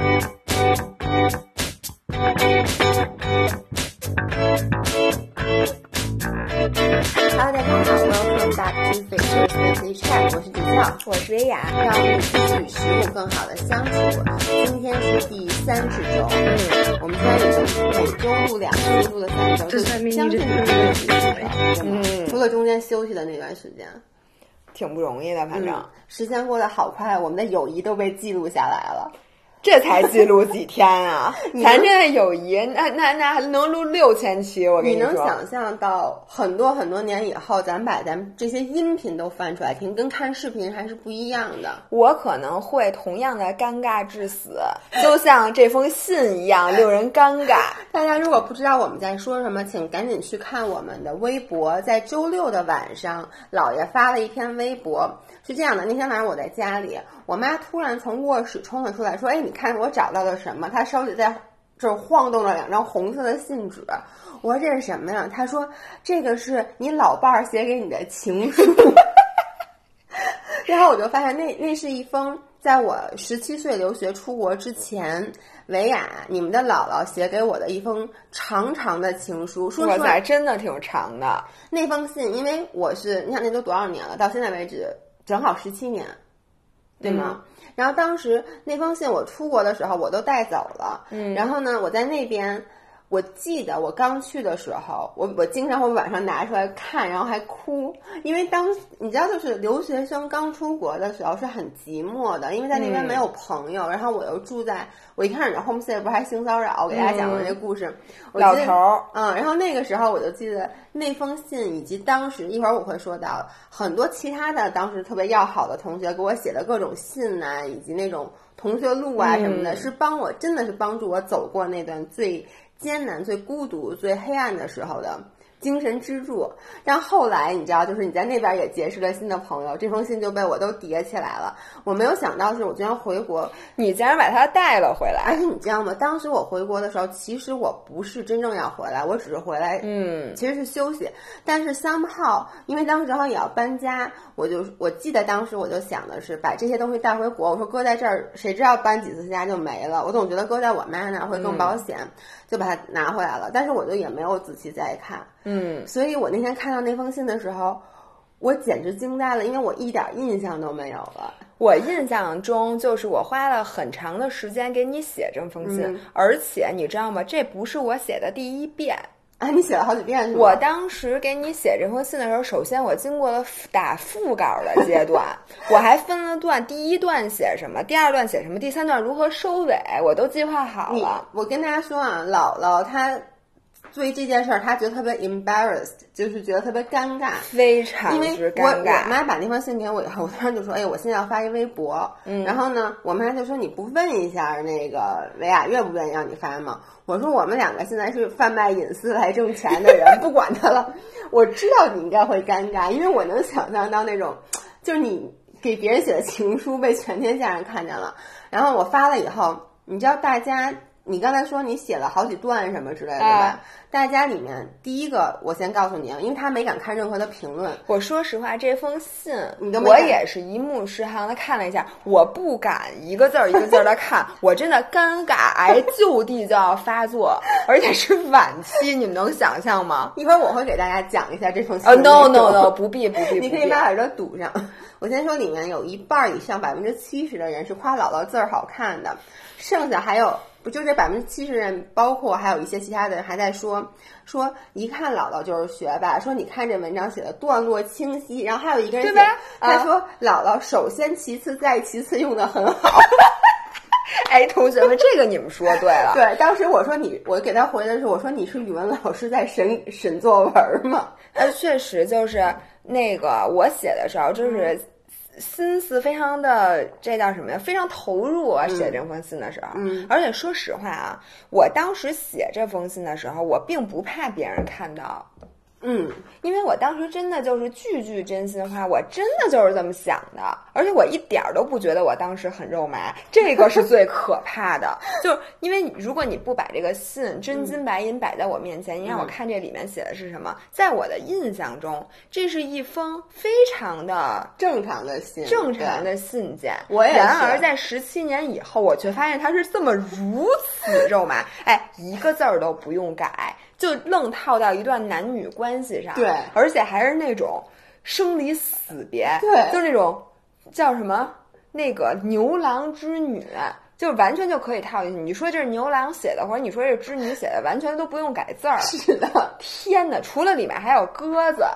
Hello，大家好，Welcome back to Fisher Weekly Chat，我是迪笑，我是薇娅，让我们一起与食物更好的相处。今天是第三十周，嗯，我们现在已经每周录两次，录了三周，就将近一个月时间了，嗯，除了中间休息的那段时间，挺不容易的，反正。时间过得好快，我们的友谊都被记录下来了。这才记录几天啊！咱这友谊，那那那还能录六千期？我跟你能想象到很多很多年以后，咱把咱这些音频都翻出来听，跟看视频还是不一样的。我可能会同样的尴尬致死，就像这封信一样 令人尴尬。大家如果不知道我们在说什么，请赶紧去看我们的微博。在周六的晚上，姥爷发了一篇微博，是这样的：那天晚上我在家里，我妈突然从卧室冲了出来，说：“哎，你。”看我找到了什么？她手里在这晃动了两张红色的信纸。我说这是什么呀？她说这个是你老伴儿写给你的情书。然后我就发现那那是一封在我十七岁留学出国之前，维亚你们的姥姥写给我的一封长长的情书。说实话，真的挺长的。那封信，因为我是你想那都多少年了，到现在为止正好十七年，对吗？然后当时那封信我出国的时候我都带走了，嗯，然后呢，我在那边。我记得我刚去的时候，我我经常会晚上拿出来看，然后还哭，因为当你知道，就是留学生刚出国的时候是很寂寞的，因为在那边没有朋友，然后我又住在，我一开始的 homestay 不是还性骚扰，我给大家讲过这故事，老头儿，嗯，然后那个时候我就记得那封信，以及当时一会儿我会说到很多其他的当时特别要好的同学给我写的各种信啊，以及那种同学录啊什么的，是帮我真的是帮助我走过那段最。艰难、最孤独、最黑暗的时候的。精神支柱，但后来你知道，就是你在那边也结识了新的朋友，这封信就被我都叠起来了。我没有想到是我居然回国，你竟然把它带了回来。而 且你知道吗？当时我回国的时候，其实我不是真正要回来，我只是回来，嗯，其实是休息。但是三号，因为当时正好也要搬家，我就我记得当时我就想的是把这些东西带回国。我说搁在这儿，谁知道搬几次家就没了。我总觉得搁在我妈那儿会更保险，就把它拿回来了。但是我就也没有仔细再看。嗯，所以我那天看到那封信的时候，我简直惊呆了，因为我一点印象都没有了。我印象中就是我花了很长的时间给你写这封信，而且你知道吗？这不是我写的第一遍啊，你写了好几遍。我当时给你写这封信的时候，首先我经过了打副稿的阶段，我还分了段，第一段写什么，第二段写什么，第三段如何收尾，我都计划好了。我跟大家说啊，姥姥她。所以这件事儿，他觉得特别 embarrassed，就是觉得特别尴尬，非常因为我我妈把那封信给我以后，我突然就说：“哎，我现在要发一微博。”嗯，然后呢，我妈就说：“你不问一下那个维亚愿不愿意让你发吗？”我说：“我们两个现在是贩卖隐私来挣钱的人，不管他了。我知道你应该会尴尬，因为我能想象到那种，就是你给别人写的情书被全天下人看见了。然后我发了以后，你知道大家。”你刚才说你写了好几段什么之类的，对吧？大家里面第一个，我先告诉你啊，因为他没敢看任何的评论。我说实话，这封信你都我也是一目十行的看了一下，我不敢一个字儿一个字儿的看，我真的尴尬癌就地就要发作，而且是晚期，你们能想象吗？一会儿我会给大家讲一下这封信。呃，no no no，不必不必，你可以把耳朵堵上。我先说，里面有一半以上，百分之七十的人是夸姥姥字儿好看的，剩下还有。不就这百分之七十人，包括还有一些其他的人还在说说，一看姥姥就是学霸。说你看这文章写的段落清晰，然后还有一个人写，他说姥姥首先其次再其次用的很好。哎，同学们，这个你们说对了。对，当时我说你，我给他回的是我说你是语文老师在审审作文吗？呃，确实就是那个我写的时候就是。心思非常的，这叫什么呀？非常投入啊！写这封信的时候，嗯，而且说实话啊，我当时写这封信的时候，我并不怕别人看到嗯，因为我当时真的就是句句真心话，我真的就是这么想的，而且我一点儿都不觉得我当时很肉麻，这个是最可怕的。就是因为如果你不把这个信真金白银摆在我面前，你让我看这里面写的是什么，在我的印象中，这是一封非常的正常的信，正常的信件。我也是然而在十七年以后，我却发现它是这么如此肉麻，哎，一个字儿都不用改，就愣套到一段男女关系上。对而且还是那种生离死别，对就是那种叫什么那个牛郎织女。就完全就可以套进去。你说这是牛郎写的，或者你说这是织女写的，完全都不用改字儿。是的，天哪！除了里面还有鸽子，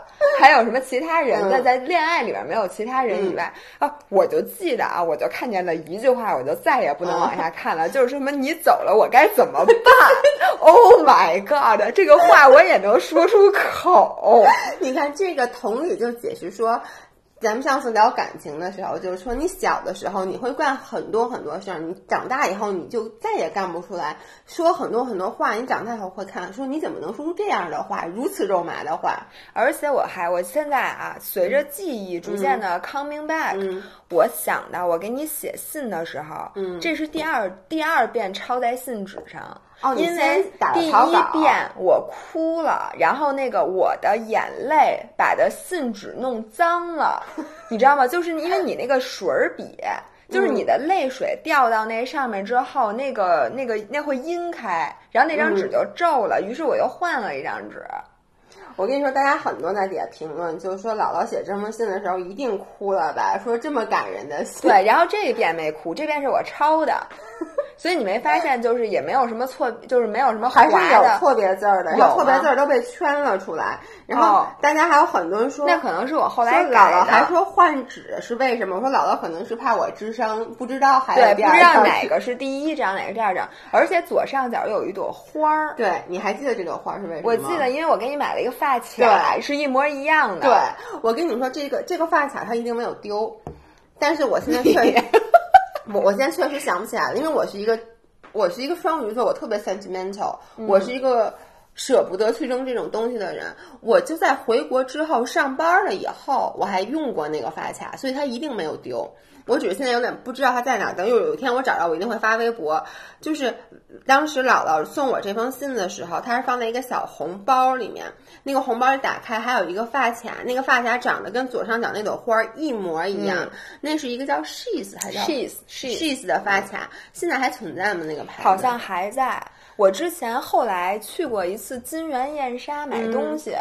还有什么其他人在嗯在恋爱里面没有其他人以外、啊，我就记得啊，我就看见了一句话，我就再也不能往下看了，就是什么你走了，我该怎么办？Oh my god！这个话我也能说出口。你看这个同理就解释说。咱们上次聊感情的时候，就是说你小的时候你会干很多很多事儿，你长大以后你就再也干不出来，说很多很多话。你长大以后会看，说你怎么能说出这样的话，如此肉麻的话？而且我还，我现在啊，随着记忆逐渐的 coming back，、嗯我想到我给你写信的时候，嗯这是第二第二遍抄在信纸上。哦因为第一遍我哭了，然后那个我的眼泪把的信纸弄脏了，你知道吗？就是因为你那个水儿笔。就是你的泪水掉到那上面之后，那个、那个、那会阴开，然后那张纸就皱了。于是我又换了一张纸。我跟你说，大家很多在底下评论，就是说姥姥写这封信的时候一定哭了吧？说这么感人的信，对，然后这一遍没哭，这遍是我抄的，所以你没发现，就是也没有什么错，就是没有什么还是。有错别字儿的，有错别字儿都被圈了出来。然后哦大家还有很多人说，那可能是我后来姥。姥还说换纸是为什么？我说姥姥可能是怕我智商不知道还，有第二不知道哪个是第一张，哪个是第二张，而且左上角有一朵花儿。对，你还记得这朵花是为什么？我记得，因为我给你买了一个发卡，是一模一样的。对，我跟你说，这个这个发卡它一定没有丢，但是我现在确实，我我现在确实想不起来了，因为我是一个我是一个双鱼座，我特别 sentimental，、我是一个舍不得去扔这种东西的人。我就在回国之后上班了以后，我还用过那个发卡，所以它一定没有丢。我只是现在有点不知道它在哪儿，等有有一天我找着，我一定会发微博。就是当时姥姥送我这封信的时候，它是放在一个小红包里面，那个红包一打开还有一个发卡，那个发卡长得跟左上角那朵花儿一模一样，那是一个叫 She's 还是 She's She's 的发卡，现在还存在吗？那个牌子好像还在。我之前后来去过一次金源燕莎买东西。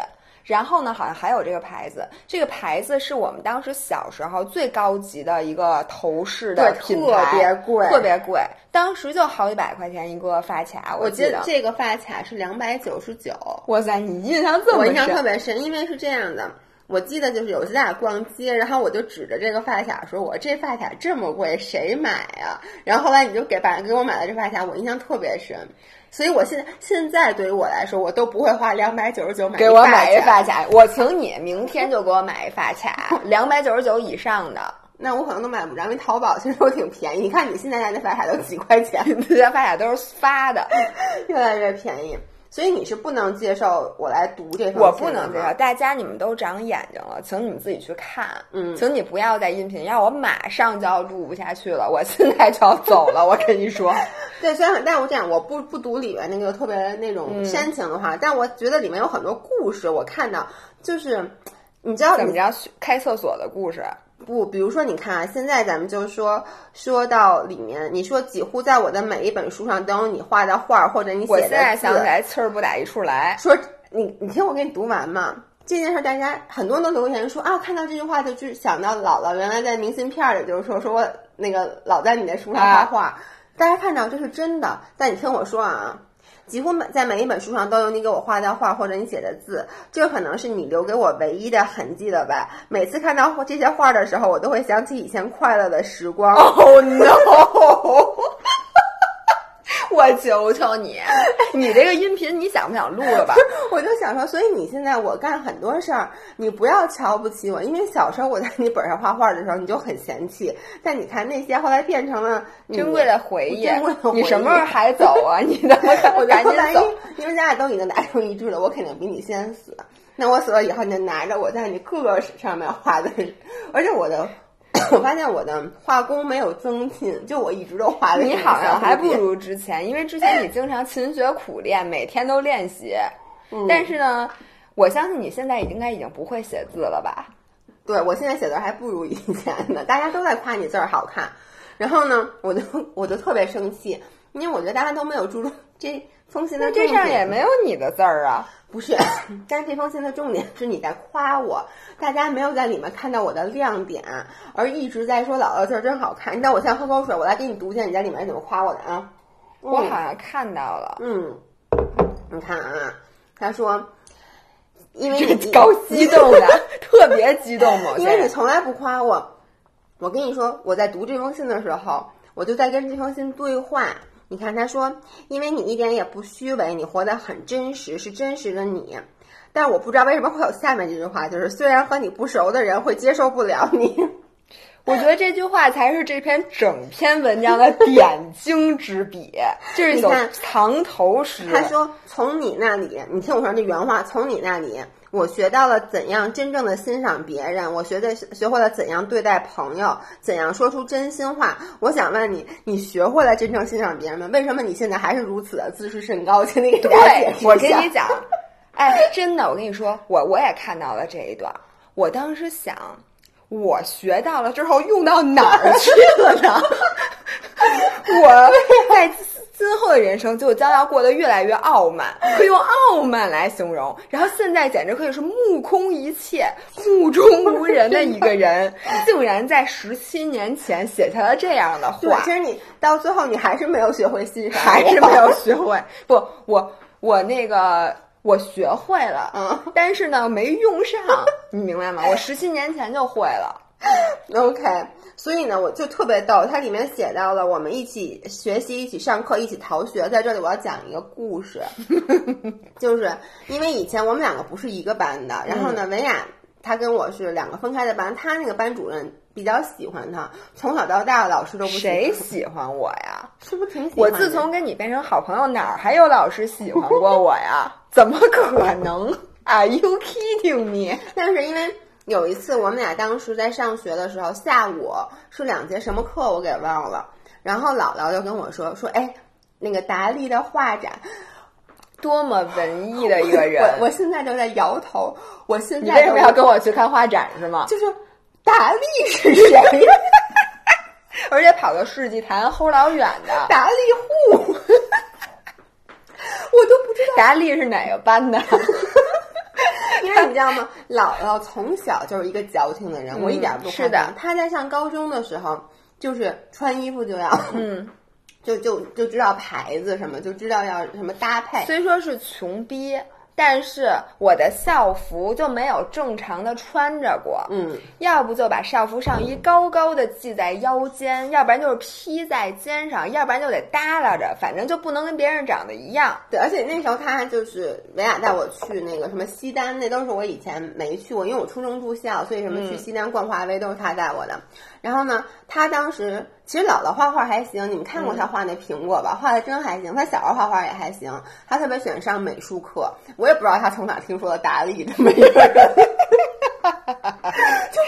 然后呢，好像还有这个牌子，这个牌子是我们当时小时候最高级的一个头饰的对品牌，特别贵特别贵，当时就好几百块钱一个发卡，我记得。记得这个发卡是两百九十九，哇塞，你印象这么深？我印象特别深，因为是这样的。我记得就是有一次咱俩逛街，然后我就指着这个发卡说：“我这发卡这么贵，谁买啊？”然后后来你就给把给我买了这发卡，我印象特别深。所以我现在现在对于我来说，我都不会花两百九十九买给我买一一发发卡，我请你明天就给我买一发卡，两百九十九以上的。那我可能都买不着，因为淘宝其实都挺便宜。你看你现在家那发卡都几块钱，这 些发卡都是发的，越来越便宜。所以你是不能接受我来读这封信我不能接吗受。大家你们都长眼睛了，请你们自己去看。嗯请你不要再音频，要我马上就要录不下去了，我现在就要走了。我跟你说，对，虽然但我这样，我不不读里面那个特别那种嗯煽情的话，但我觉得里面有很多故事，我看到就是，你知道你怎么着开厕所的故事？不，比如说你看啊，现在咱们就说说到里面，你说几乎在我的每一本书上都有你画的画或者你写的字现在想起来气儿不打一处来。说你你听我给你读完嘛。这件事，大家很多人都留言说啊，看到这句话就就想到姥姥原来在明信片里就是说说我那个老在你的书上画画，大家看到这是真的。但你听我说啊，几乎每在每一本书上都有你给我画的画或者你写的字，这可能是你留给我唯一的痕迹了吧？每次看到这些画的时候，我都会想起以前快乐的时光。Oh no！我求求你，你这个音频你想不想录了吧？我就想说，所以你现在我干很多事儿，你不要瞧不起我，因为小时候我在你本上画画的时候，你就很嫌弃。但你看那些后来变成了珍贵的回忆你什么时候还走啊？你的 我赶紧走因！因为咱俩都已经达成一致了，我肯定比你先死。那我死了以后，你就拿着我在你各个上面画的，而且我的，我发现我的画工没有增进，就我一直都画的。你好像还不如之前，因为之前你经常勤学苦练，每天都练习。但是呢，我相信你现在应该已经不会写字了吧？对，我现在写字还不如以前呢。大家都在夸你字儿好看，然后呢，我就我就特别生气，因为我觉得大家都没有注重这封信的这上也没有你的字儿啊。不是，但是这封信的重点是你在夸我，大家没有在里面看到我的亮点，而一直在说姥姥字儿真好看。你等我先喝口水，我来给你读一下你在里面怎么夸我的啊。我好像看到了，嗯，你看啊，他说。因为你高激动的，特别激动嘛。因为你从来不夸我，我跟你说，我在读这封信的时候，我就在跟这封信对话。你看，他说，因为你一点也不虚伪，你活得很真实，是真实的你。但我不知道为什么会有下面这句话，就是虽然和你不熟的人会接受不了你。我觉得这句话才是这篇整篇文章的点睛之笔，就是你看藏头诗。他说：“从你那里，你听我说这原话，从你那里，我学到了怎样真正的欣赏别人，我学的学会了怎样对待朋友，怎样说出真心话。我想问你，你学会了真正欣赏别人吗？为什么你现在还是如此的自视甚高？请你给大家解释一下。我跟你讲，哎，真的，我跟你说，我我也看到了这一段，我当时想。”我学到了之后用到哪儿去了呢？的人生就将要过得越来越傲慢，可以用傲慢来形容。然后现在简直可以是目空一切、目中无人的一个人，竟然在十七年前写下了这样的话。其实你到最后你还是没有学会欣赏，还是没有学会。不，我我那个。我学会了，嗯，但是呢，没用上，你明白吗？我十七年前就会了。OK，所以呢，我就特别逗，它里面写到了我们一起学习、一起上课、一起逃学。在这里，我要讲一个故事，就是因为以前我们两个不是一个班的，然后呢，文雅她跟我是两个分开的班，她那个班主任。比较喜欢他，从小到大老师都不谁喜欢我呀？是不是挺喜欢？我自从跟你变成好朋友，哪儿还有老师喜欢过我呀？怎么可能？Are you kidding me？但是因为有一次我们俩当时在上学的时候，下午是两节什么课我给忘了，然后姥姥就跟我说说，哎，那个达利的画展，多么文艺的一个人！我我现在就在摇头。我现在你为什么要跟我去看画展是吗？就是。达利是谁？而且跑到世纪坛齁老远的达利户，我都不知道达利是哪个班的。因为 你知道吗？姥姥从小就是一个矫情的人，我一点不是的。她在上高中的时候，就是穿衣服就要，嗯，就就就知道牌子什么，就知道要什么搭配。虽说是穷逼。但是我的校服就没有正常的穿着过，嗯，要不就把校服上衣高高的系在腰间，要不然就是披在肩上，要不然就得耷拉着，反正就不能跟别人长得一样。对，而且那时候他就是维亚带我去那个什么西单，那都是我以前没去过，因为我初中住校，所以什么去西单逛华威都是他带我的。然后呢，他当时其实姥姥画画还行，你们看过他画那苹果吧？画的真还行。他小时候画画也还行，他特别喜欢上美术课。我也不知道他从哪听说的达利这么一个人，就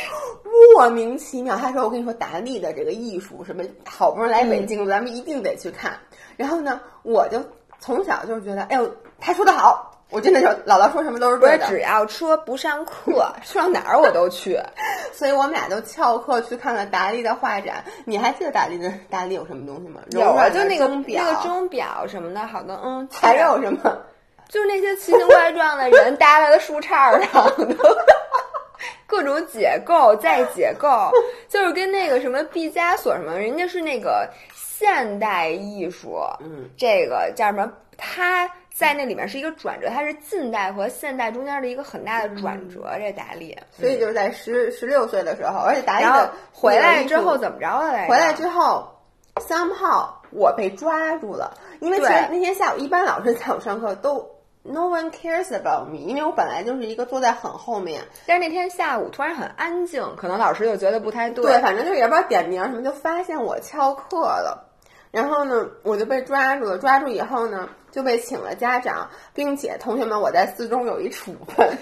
莫名其妙。他说：“我跟你说，达利的这个艺术什么，好不容易来北京，咱们一定得去看。”然后呢，我就从小就觉得，哎呦，他说的好。我真的就姥姥说什么都是对的。只要说不上课，上哪儿我都去。所以我们俩就翘课去看看达利的画展。你还记得达利的达利有什么东西吗？有啊，就那个那个钟表什么的，好多嗯。还有什么？就是那些奇形怪状的人搭在了树杈上的，各种解构再解构，就是跟那个什么毕加索什么，人家是那个现代艺术，嗯，这个叫什么？他。在那里面是一个转折，它是近代和现代中间的一个很大的转折。这达利，所以就是在十十六岁的时候，而且达利回来之后怎么着了？回来之后，三炮我被抓住了，因为其实那天下午一般老师在我上课都 no one cares about me，因为我本来就是一个坐在很后面。但是那天下午突然很安静，可能老师就觉得不太对。对，反正就也不知道点名什么，就发现我翘课了。然后呢，我就被抓住了，抓住以后呢，就被请了家长，并且同学们，我在四中有一处分，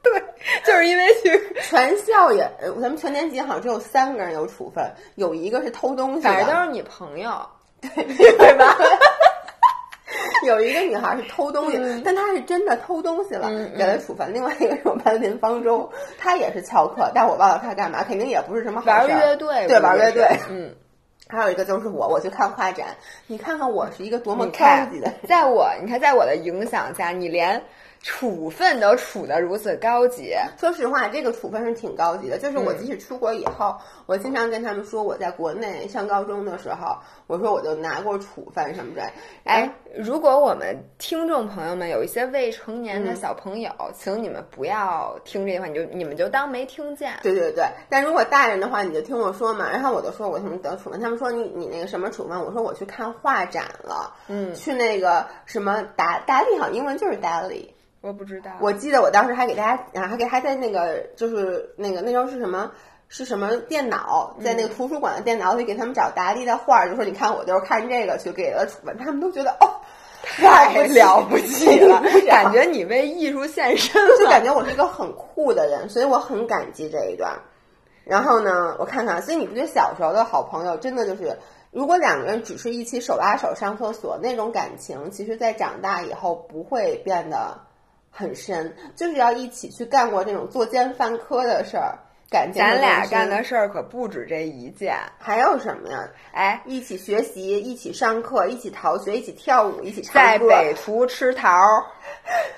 对，就是因为去 全校也，呃咱们全年级好像只有三个人有处分，有一个是偷东西的，反正都是你朋友，对 吧？有一个女孩是偷东西，嗯但她是真的偷东西了，给她处分。另外一个是我班林方舟，她也是翘课，但我忘了她干嘛，肯定也不是什么好玩事儿乐队，对，玩乐队。嗯，还有一个就是我，我去看画展，你看看我是一个多么高级的人。在我你看，在我的影响下，你连处分都处得如此高级，说实话，这个处分是挺高级的。就是我嗯即使出国以后，我经常跟他们说，我在国内上高中的时候，我说我就拿过处分什么的。哎，如果我们听众朋友们有一些未成年嗯的小朋友，请你们不要听这句话，你就你们就当没听见。对对对，但如果大人的话，你就听我说嘛。然后我就说我什么得处分，他们说你你那个什么处分，我说我去看画展了，嗯，去那个什么达达利，好英文就是达利。我不知道，我记得我当时还给大家啊，还给还在那个就是那个那时候是什么？是什么电脑，在那个图书馆的电脑里给他们找达利的画儿，就说你看我就是看这个去给了他们都觉得哦，太了不起了，感觉 你为艺术献身了。就感觉我是一个很酷的人，所以我很感激这一段。然后呢，我看看，所以你不觉得小时候的好朋友真的就是，如果两个人只是一起手拉手上厕所那种感情，其实在长大以后不会变得很深，就是要一起去干过这种作奸犯科的事儿，感情咱俩干的事儿可不止这一件。还有什么呀？哎，一起学习，一起上课，一起逃学，一起跳舞，一起唱歌。在北图吃桃儿，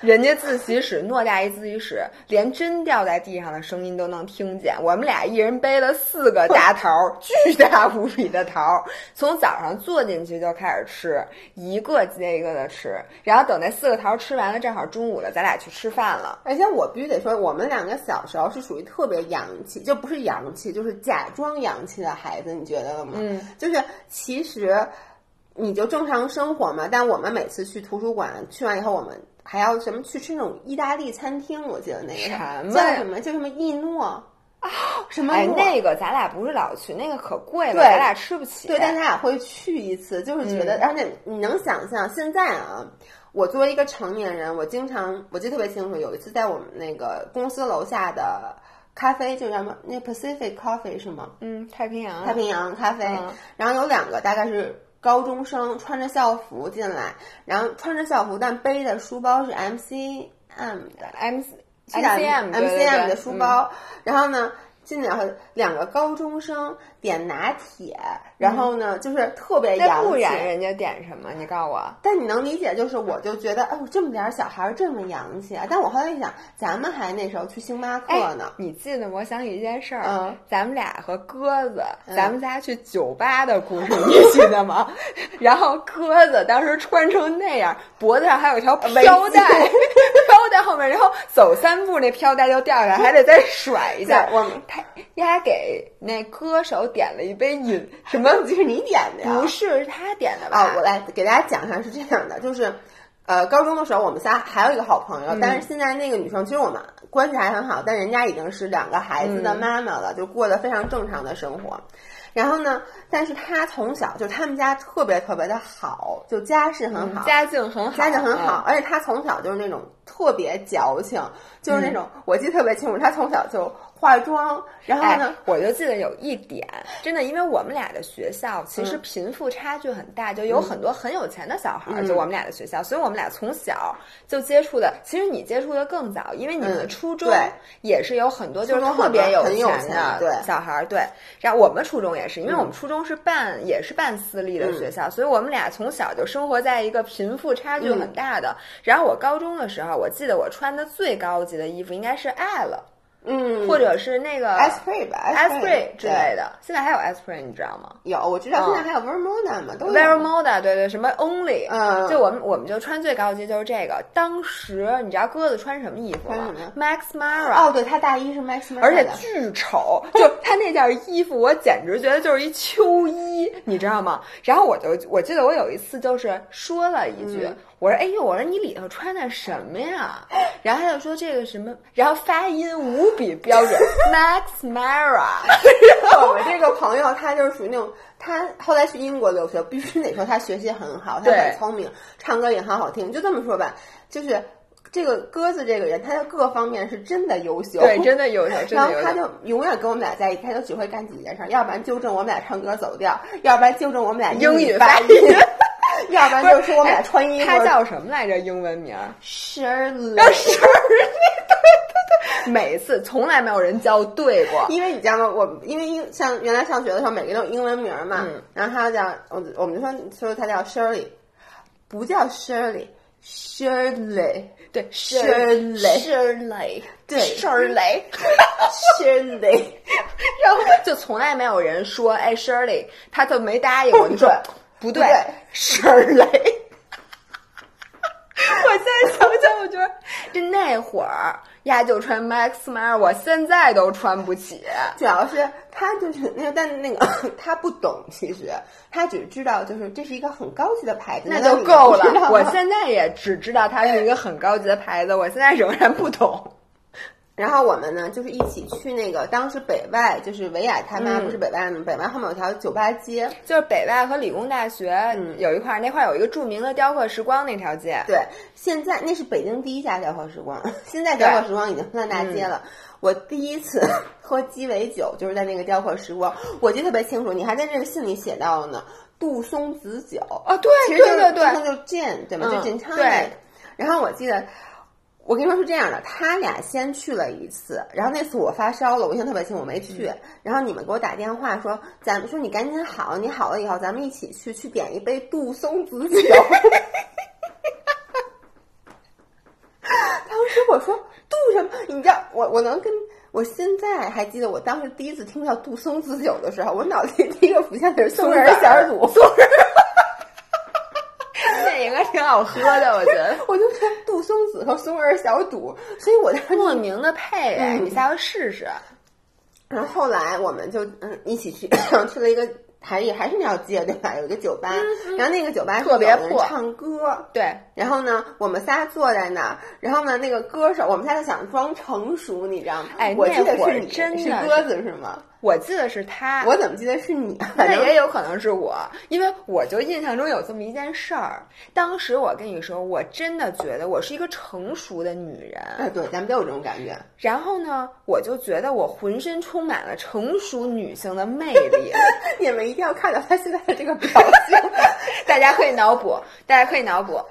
人家自习室偌大一自习室，连针掉在地上的声音都能听见。我们俩一人背了四个大桃儿，巨大无比的桃儿，从早上坐进去就开始吃，一个接一个的吃，然后等那四个桃儿吃完了，正好中午了，咱俩去吃饭了。而且我必须得说，我们两个小时候是属于特别洋气，就不是洋气，就是假装洋气的孩子，你觉得了吗？嗯，就是其实你就正常生活嘛，但我们每次去图书馆，去完以后我们。还要什么去吃那种意大利餐厅？我记得那个叫什么？叫什么意诺啊？什么哎，那个咱俩不是老去，那个可贵了，对咱俩吃不起。对，但咱俩会去一次，就是觉得，嗯而且你能想象现在啊，我作为一个成年人，我经常我记得特别清楚，有一次在我们那个公司楼下的咖啡，就叫什么那 Pacific Coffee 是吗？嗯，太平洋，太平洋咖啡，嗯。然后有两个大概是高中生穿着校服进来，然后穿着校服，但背的书包是 MCM 的 M 是的 MCM 对对 MCM 的书包，然后呢。进来后，两个高中生点拿铁，然后呢，就是特别洋气。不然人家点什么？你告诉我。但你能理解，就是我就觉得，哎呦，这么点儿小孩儿这么洋气啊！但我后来一想，咱们还那时候去星巴克呢，哎你记得我想起一件事儿，嗯咱们俩和鸽子，嗯咱们仨去酒吧的故事，你记得吗？然后鸽子当时穿成那样，脖子上还有一条飘带，飘带后面，然后走三步那飘带就掉下来，还得再甩一下。我们他丫给那歌手点了一杯饮，什么？就是你点的呀？不是他点的吧？啊，我来给大家讲一下是这样的，就是。呃，高中的时候我们仨还有一个好朋友，但是现在那个女生其实我们关系还很好，但人家已经是两个孩子的妈妈了，就过得非常正常的生活。然后呢，但是她从小就他们家特别特别的好，就家世很好，家境很好，家境很好，嗯而且她从小就是那种特别矫情，就是那种、我记得特别清楚，她从小就化妆，然后哎呢，，我就记得有一点，真的，因为我们俩的学校其嗯实贫富差距很大，就有很多很有钱的小孩儿，嗯就我们俩的学校，所以我们俩从小就接触的。其实你接触的更早，因为你们的嗯初中对也是有很多就是特别有钱的小孩儿，对。然后我们初中也是，因为嗯我们初中是办也是办私立的学校，所以我们俩从小就生活在一个贫富差距很大的。然后我高中的时候，我记得我穿的最高级的衣服应该是爱了。嗯，或者是那个 Esprit 吧 Esprit 之类的。现在还有 Esprit，你知道吗有，我知道现在还有 Vermoda 嘛，都。？Very Moda，对对，什么 Only，嗯就我们我们就穿最高级就是这个。当时你知道鸽子穿什么衣服吗穿什么？Max Mara，哦，对，他大衣是 Max Mara 而且巨丑，就 他那件衣服，我简直觉得就是一秋衣，你知道吗？然后我就我记得我有一次就是说了一句，嗯我说：“哎呦，我说你里头穿的什么呀？” 然后他就说这个什么，然后发音无比标准，Max Mara。我们这个朋友他就是属于那种，他后来去英国留学，必须得说他学习很好，他很聪明，唱歌也很好听。就这么说吧，就是这个鸽子这个人，他的各方面是真的优秀，对，真的优秀。然后他就永远跟我们俩在一起，他就只会干几件事：要不然纠正我们俩唱歌走调，要不然纠正我们俩英语发音。要不然就说我们俩穿衣服，他叫什么来着？英文名？Shirley，Shirley，对对对，每次从来没有人叫对过。因为你知道吗？我因为英像原来上学的时候，每个都有英文名嘛。然后他叫我，我们就说说他叫 Shirley，不叫 Shirley，Shirley，对，Shirley，Shirley，对，Shirley，Shirley，然后就从来没有人说哎 Shirley，他就没答应我，就说。不对，声儿雷。我现在想想，我觉得这那会儿呀就穿 Max Mara，我现在都穿不起。主要是他就是那个，但那个 他不懂，其实他只知道就是这是一个很高级的牌子，那就够了。我现在也只知道它是一个很高级的牌子，我现在仍然不懂。然后我们呢，就是一起去那个当时北外，就是维雅他妈不是北外吗？北外后面有条酒吧街，就是北外和理工大学有一块，那块有一个著名的雕刻时光那条街。对，现在那是北京第一家雕刻时光，现在雕刻时光已经分大街了。我第一次喝鸡尾酒就是在那个雕刻时光，我记得特别清楚，你还在这个信里写到了呢，杜松子酒啊，对，其实就是对对，就 gin 对吗？就 gin tonic。对，然后我记得。我跟你说是这样的，他俩先去了一次，然后那次我发烧了，我印象特别清，我没去。然后你们给我打电话说，咱们说你赶紧好，你好了以后咱们一起去，去点一杯杜松子酒。当时我说杜什么？你知道我我能跟我现在还记得，我当时第一次听到杜松子酒的时候，我脑子里第一个浮现的是松仁馅儿 肚。应该挺好喝的，我觉得。我就穿杜松子和松仁小肚，所以我在莫名的配哎，你下回试试。然后后来我们就嗯一起去，去了一个还也还是那条街对吧？有一个酒吧，然后那个酒吧特别破，唱歌对。然后呢，我们仨坐在那儿，然后呢，那个歌手，我们仨就想装成熟，你知道吗？哎，我记得是你，真是鸽子是吗？我记得是他，我怎么记得是你？那也有可能是我，因为我就印象中有这么一件事儿。当时我跟你说，我真的觉得我是一个成熟的女人。哎，对，咱们都有这种感觉。然后呢，我就觉得我浑身充满了成熟女性的魅力。你们一定要看到她现在的这个表情，大家可以脑补，大家可以脑补。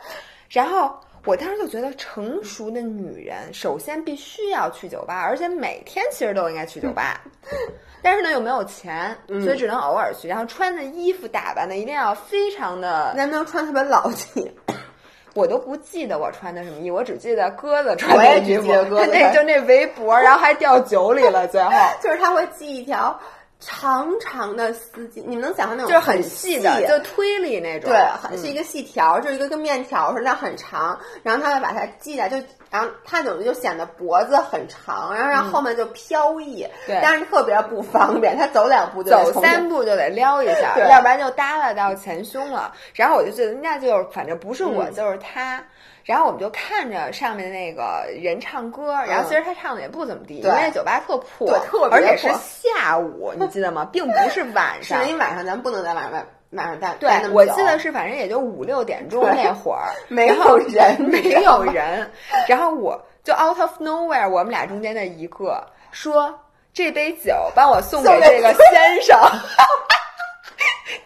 然后。我当时就觉得，成熟的女人首先必须要去酒吧，而且每天其实都应该去酒吧。但是呢，又没有钱，所以只能偶尔去。然后穿的衣服打扮的一定要非常的，能不能穿特别老气？我都不记得我穿的什么衣，我只记得鸽子穿的衣服。鸽子 那就那围脖，然后还掉酒里了。最后就是他会系一条。长长的丝巾，你们能想象那种就是很细的，就推理那种，对，是一个细条，就是一个跟面条似的，很长。然后他会把它系在，就然后他等于就显得脖子很长，然后让后面就飘逸，对，但是特别不方便，他走两步就走三步就得撩一下，要不然就耷拉到前胸了。然后我就觉得那就是反正不是我就是他。然后我们就看着上面那个人唱歌，然后其实他唱的也不怎么地，因为酒吧特破，特别而且是下午，你记得吗？并不是晚上，因为晚上咱不能在晚上晚上待。对，我记得是反正也就五六点钟那会儿，没有人，没有人。然后我就 out of nowhere，我们俩中间的一个说：“这杯酒帮我送给这个先生。”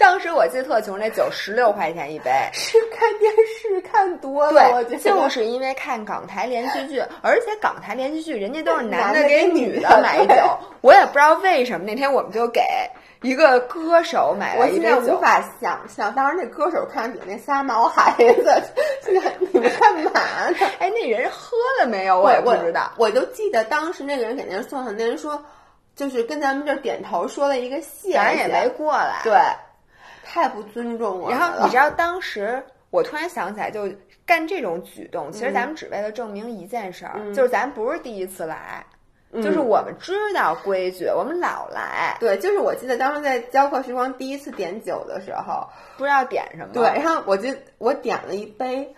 当时我记得特穷，那酒十六块钱一杯。是看电视看多了，我觉得就是因为看港台连续剧，而且港台连续剧人家都是男的给女的买酒，我也不知道为什么。那天我们就给一个歌手买了一杯酒。我现在无法想象，当时那歌手看比那仨毛孩子，你们干嘛呢？哎，那人喝了没有？我也不知道。我就记得当时那个人给那送的，那人说，就是跟咱们这点头说了一个谢谢，咱也没过来。对。太不尊重我了。然后你知道，当时我突然想起来，就干这种举动，其实咱们只为了证明一件事儿，就是咱不是第一次来，就是我们知道规矩，我们老来。对，就是我记得当时在教课时光第一次点酒的时候，不知道点什么。对，然后我就我点了一杯，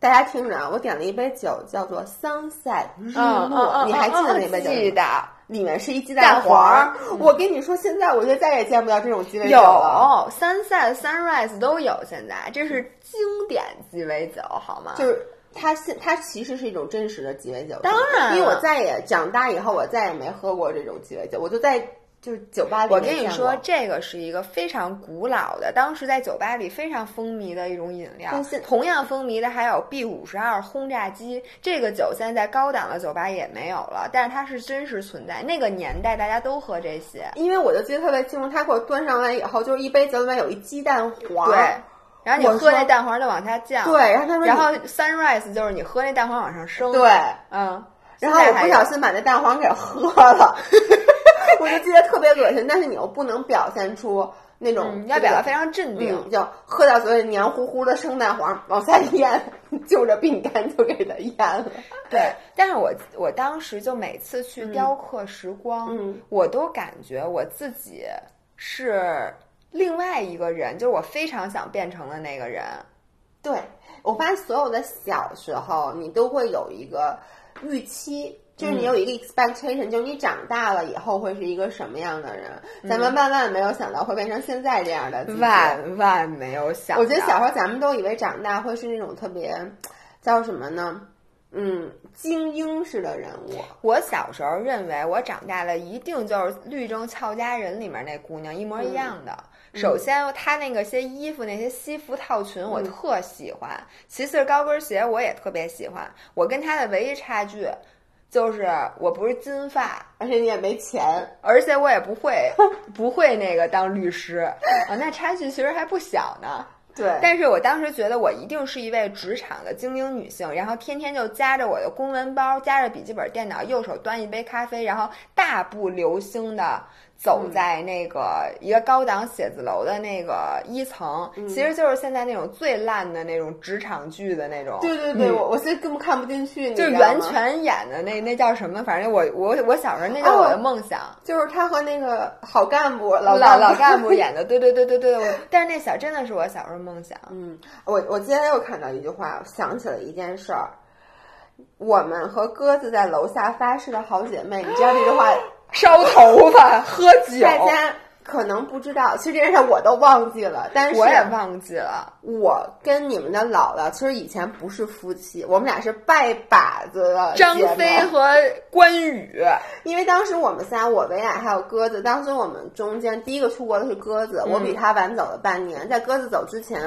大家听着啊，我点了一杯酒，叫做 Sunset 日嗯落，嗯你还记得嗯那杯酒吗？记得里面是一鸡蛋黄黄儿。我跟你说，现在我觉得再也见不到这种鸡尾酒了。有 sunset、sunrise 都有，现在这是经典鸡尾酒，好吗？就是它现它其实是一种真实的鸡尾酒，当然因为我再也长大以后，我再也没喝过这种鸡尾酒，我就在就是酒吧里我跟你说，这个是一个非常古老的，当时在酒吧里非常风靡的一种饮料。同样风靡的还有 B 五十二轰炸机，这个酒现在在高档的酒吧也没有了，但是它是真实存在。那个年代大家都喝这些，因为我就记得特别清楚，他给我端上来以后，就是一杯酒里面有一鸡蛋黄，对。然后你喝那蛋黄就往下降，对，然后他说然后 sunrise 就是你喝那蛋黄往上升，对，嗯。然后我不小心把那蛋黄给喝了，我就记得特别恶心，但是你又不能表现出那种、嗯，要表达非常镇定。嗯，就喝到嘴里黏糊糊的生蛋黄往下咽，就着饼干就给它咽了。对，但是我我当时就每次去雕刻时光，嗯我都感觉我自己是另外一个人，就是我非常想变成的那个人。对，我发现所有的小时候，你都会有一个预期，就是你有一个 expectation，、就是你长大了以后会是一个什么样的人。咱们万万没有想到会变成现在这样的。万万没有想到，我觉得小时候咱们都以为长大会是那种特别叫什么呢？嗯，精英式的人物。我小时候认为我长大了一定就是《律政俏佳人》里面那姑娘一模一样的。首先，她那个些衣服、那些西服套裙我特喜欢；其次，高跟鞋我也特别喜欢。我跟她的唯一差距就是我不是金发，而且你也没钱，而且我也不会 不会那个当律师啊，那差距其实还不小呢。对但是我当时觉得我一定是一位职场的精英女性，然后天天就夹着我的公文包，夹着笔记本电脑，右手端一杯咖啡，然后大步流星的走在那个一个高档写字楼的那个一层，其实就是现在那种最烂的那种职场剧的那种，对对对，我我现在根本看不进去，就袁泉演的那那叫什么？反正我我我小时候那就是我的梦想。就是他和那个好干部老老老干部 演的，对对对对对，我但是那小真的是我小时候梦想。嗯，我我今天又看到一句话，我想起了一件事儿。我们和鸽子在楼下发誓的好姐妹，你知道这句话？烧头发、喝酒，大家可能不知道，其实这件事我都忘记了，但是我也忘记了。我跟你们的姥姥其实以前不是夫妻，我们俩是拜把子的张飞和关羽，因为当时我们仨，我维亚还有鸽子，当时我们中间第一个出国的是鸽子，我比他晚走了半年，在鸽子走之前。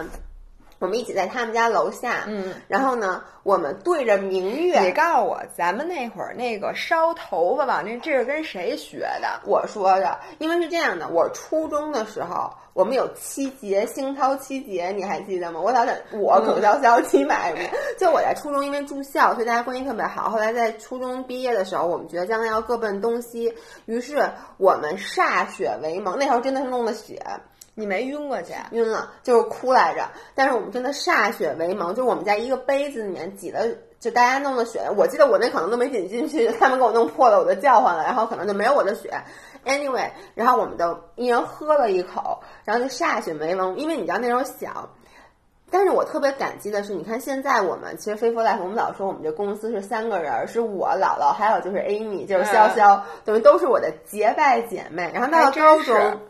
我们一起在他们家楼下，嗯，然后呢，我们对着明月你，告诉我，咱们那会儿那个烧头发吧那，这是跟谁学的？我说的，因为是这样的，我初中的时候，我们有七节，星涛七节，你还记得吗？我老在我耿潇潇七百名，就我在初中因为住校，所以大家关系特别好。后来在初中毕业的时候，我们觉得将来要各奔东西，于是我们歃血为盟。那时候真的是弄的血，你没晕过去？晕了，就是哭来着。但是我们真的歃血为盟，就是我们在一个杯子里面挤了，就大家弄的血。我记得我那可能都没挤进去，他们给我弄破了，我就叫唤了，然后可能就没有我的血。Anyway，然后我们就一人喝了一口，然后就歃血为盟。因为你知道那时候小。但是我特别感激的是，你看现在我们其实 Faithful Life，我们老说我们这公司是三个人，是我姥姥，还有就是 Amy，就是潇潇，等于都是我的结拜姐妹。然后到了高中，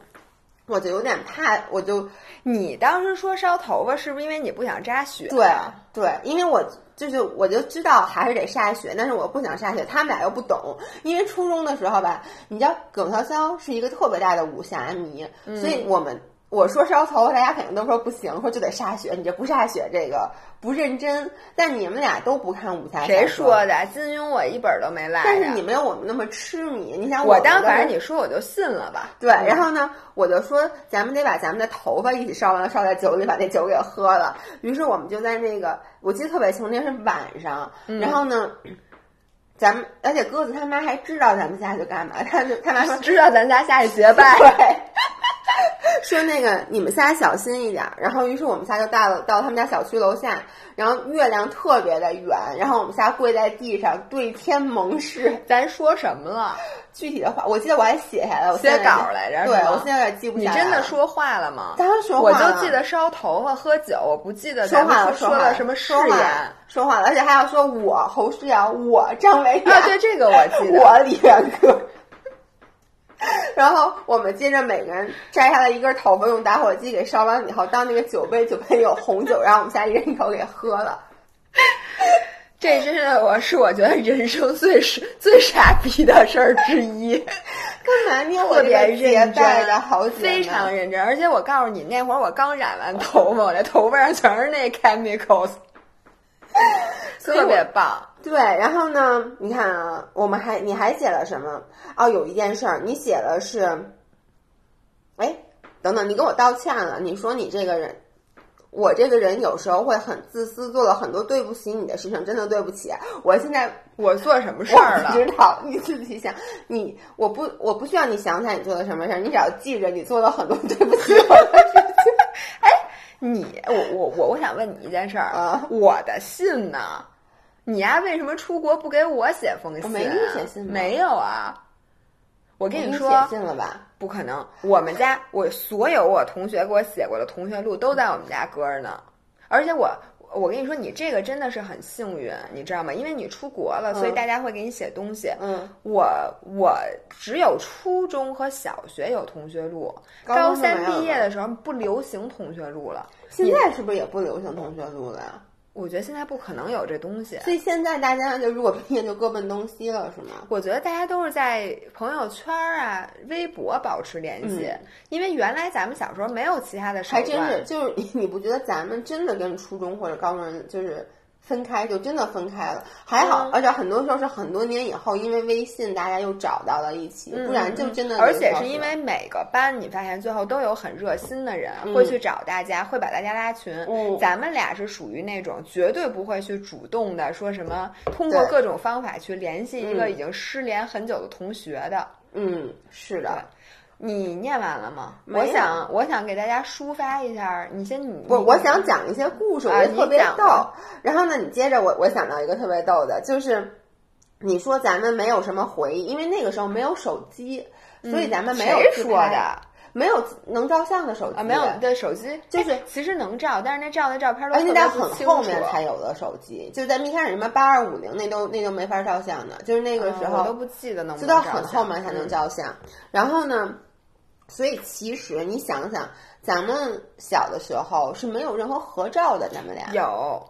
我就有点怕，我就你当时说烧头发，是不是因为你不想扎雪？对对，因为我就是我就知道还是得下雪，但是我不想下雪，他们俩又不懂。因为初中的时候吧，你知道耿潇潇是一个特别大的武侠迷，所以我们我说烧头，大家肯定都说不行，说就得歃血，你这不歃血这个不认真。但你们俩都不看武侠小谁说说的？金庸我一本都没赖。但是你没有我们那么痴迷。你想们我当反正你说我就信了吧。对，然后呢，我就说咱们得把咱们的头发一起烧完了，烧在酒里，把那酒给喝了。于是我们就在那个，我记得特别清楚，那是晚上。然后呢，咱们而且鸽子他妈还知道咱们下去干嘛，他就他妈说知道咱家下去结拜，对，说那个你们仨小心一点儿。然后于是我们仨就到了到他们家小区楼下，然后月亮特别的圆，然后我们仨跪在地上对天盟誓。咱说什么了？具体的话，我记得我还写下来，我写稿来着。对，我现在有点记不下来。你真的说话了吗？当然说话了。我就记得烧头发、喝酒，我不记得说话了。说了什么誓言？说话了，而且还要说我侯诗瑶，我张伟啊，对这个我记得，我李元歌。然后我们接着每个人摘下来一根头发，用打火机给烧完以后，当那个酒杯，酒杯有红酒，然后我们仨一人一口给喝了。这真是我是我觉得人生最是最傻逼的事儿之一。干嘛捏我特别认真的好非常认真。而且我告诉你，那会儿我刚染完头发，我这头发上全是那 chemicals，特别棒。对，然后呢？你看啊，我们还你还写了什么？哦，有一件事儿，你写的是，哎，等等，你跟我道歉了。你说你这个人。我这个人有时候会很自私，做了很多对不起你的事情，真的对不起。我现在我做什么事儿了？知道你自己想，你我不我不需要你想起来你做的什么事儿，你只要记着你做了很多对不起我的事情。哎，你我我我我想问你一件事儿啊，我的信呢？你呀，为什么出国不给我写封信？我没给你写信吗，没有啊。我跟你说，写信了吧？不可能！我们家我所有我同学给我写过的同学录都在我们家搁着呢。而且我我跟你说，你这个真的是很幸运，你知道吗？因为你出国了，所以大家会给你写东西。嗯，我我只有初中和小学有同学录，高三毕业的时候不流行同学录了。现在是不是也不流行同学录了呀？我觉得现在不可能有这东西，所以现在大家就如果毕业就各奔东西了，是吗？我觉得大家都是在朋友圈啊、微博保持联系，因为原来咱们小时候没有其他的手段，还真是，就是你你不觉得咱们真的跟初中或者高中就是。分开就真的分开了，还好，而且很多时候是很多年以后，因为微信大家又找到了一起，不然就真的。而且是因为每个班，你发现最后都有很热心的人会去找大家，会把大家拉群。咱们俩是属于那种绝对不会去主动的说什么，通过各种方法去联系一个已经失联很久的同学的。嗯，是的。你念完了吗？我想，我想给大家抒发一下。你先，你我我想讲一些故事，我觉得特别逗。然后呢，你接着我，我想到一个特别逗的，就是你说咱们没有什么回忆，因为那个时候没有手机，所以咱们没有说的，没有能照相的手机啊，没有的手机，就是其实能照，但是那照的照片都且在很后面才有的手机，就在一开始什么八二五零那都那都没法照相的，就是那个时候都不记得能，就到很后面才能照相。然后呢？所以其实你想想，咱们小的时候是没有任何合照的，咱们俩有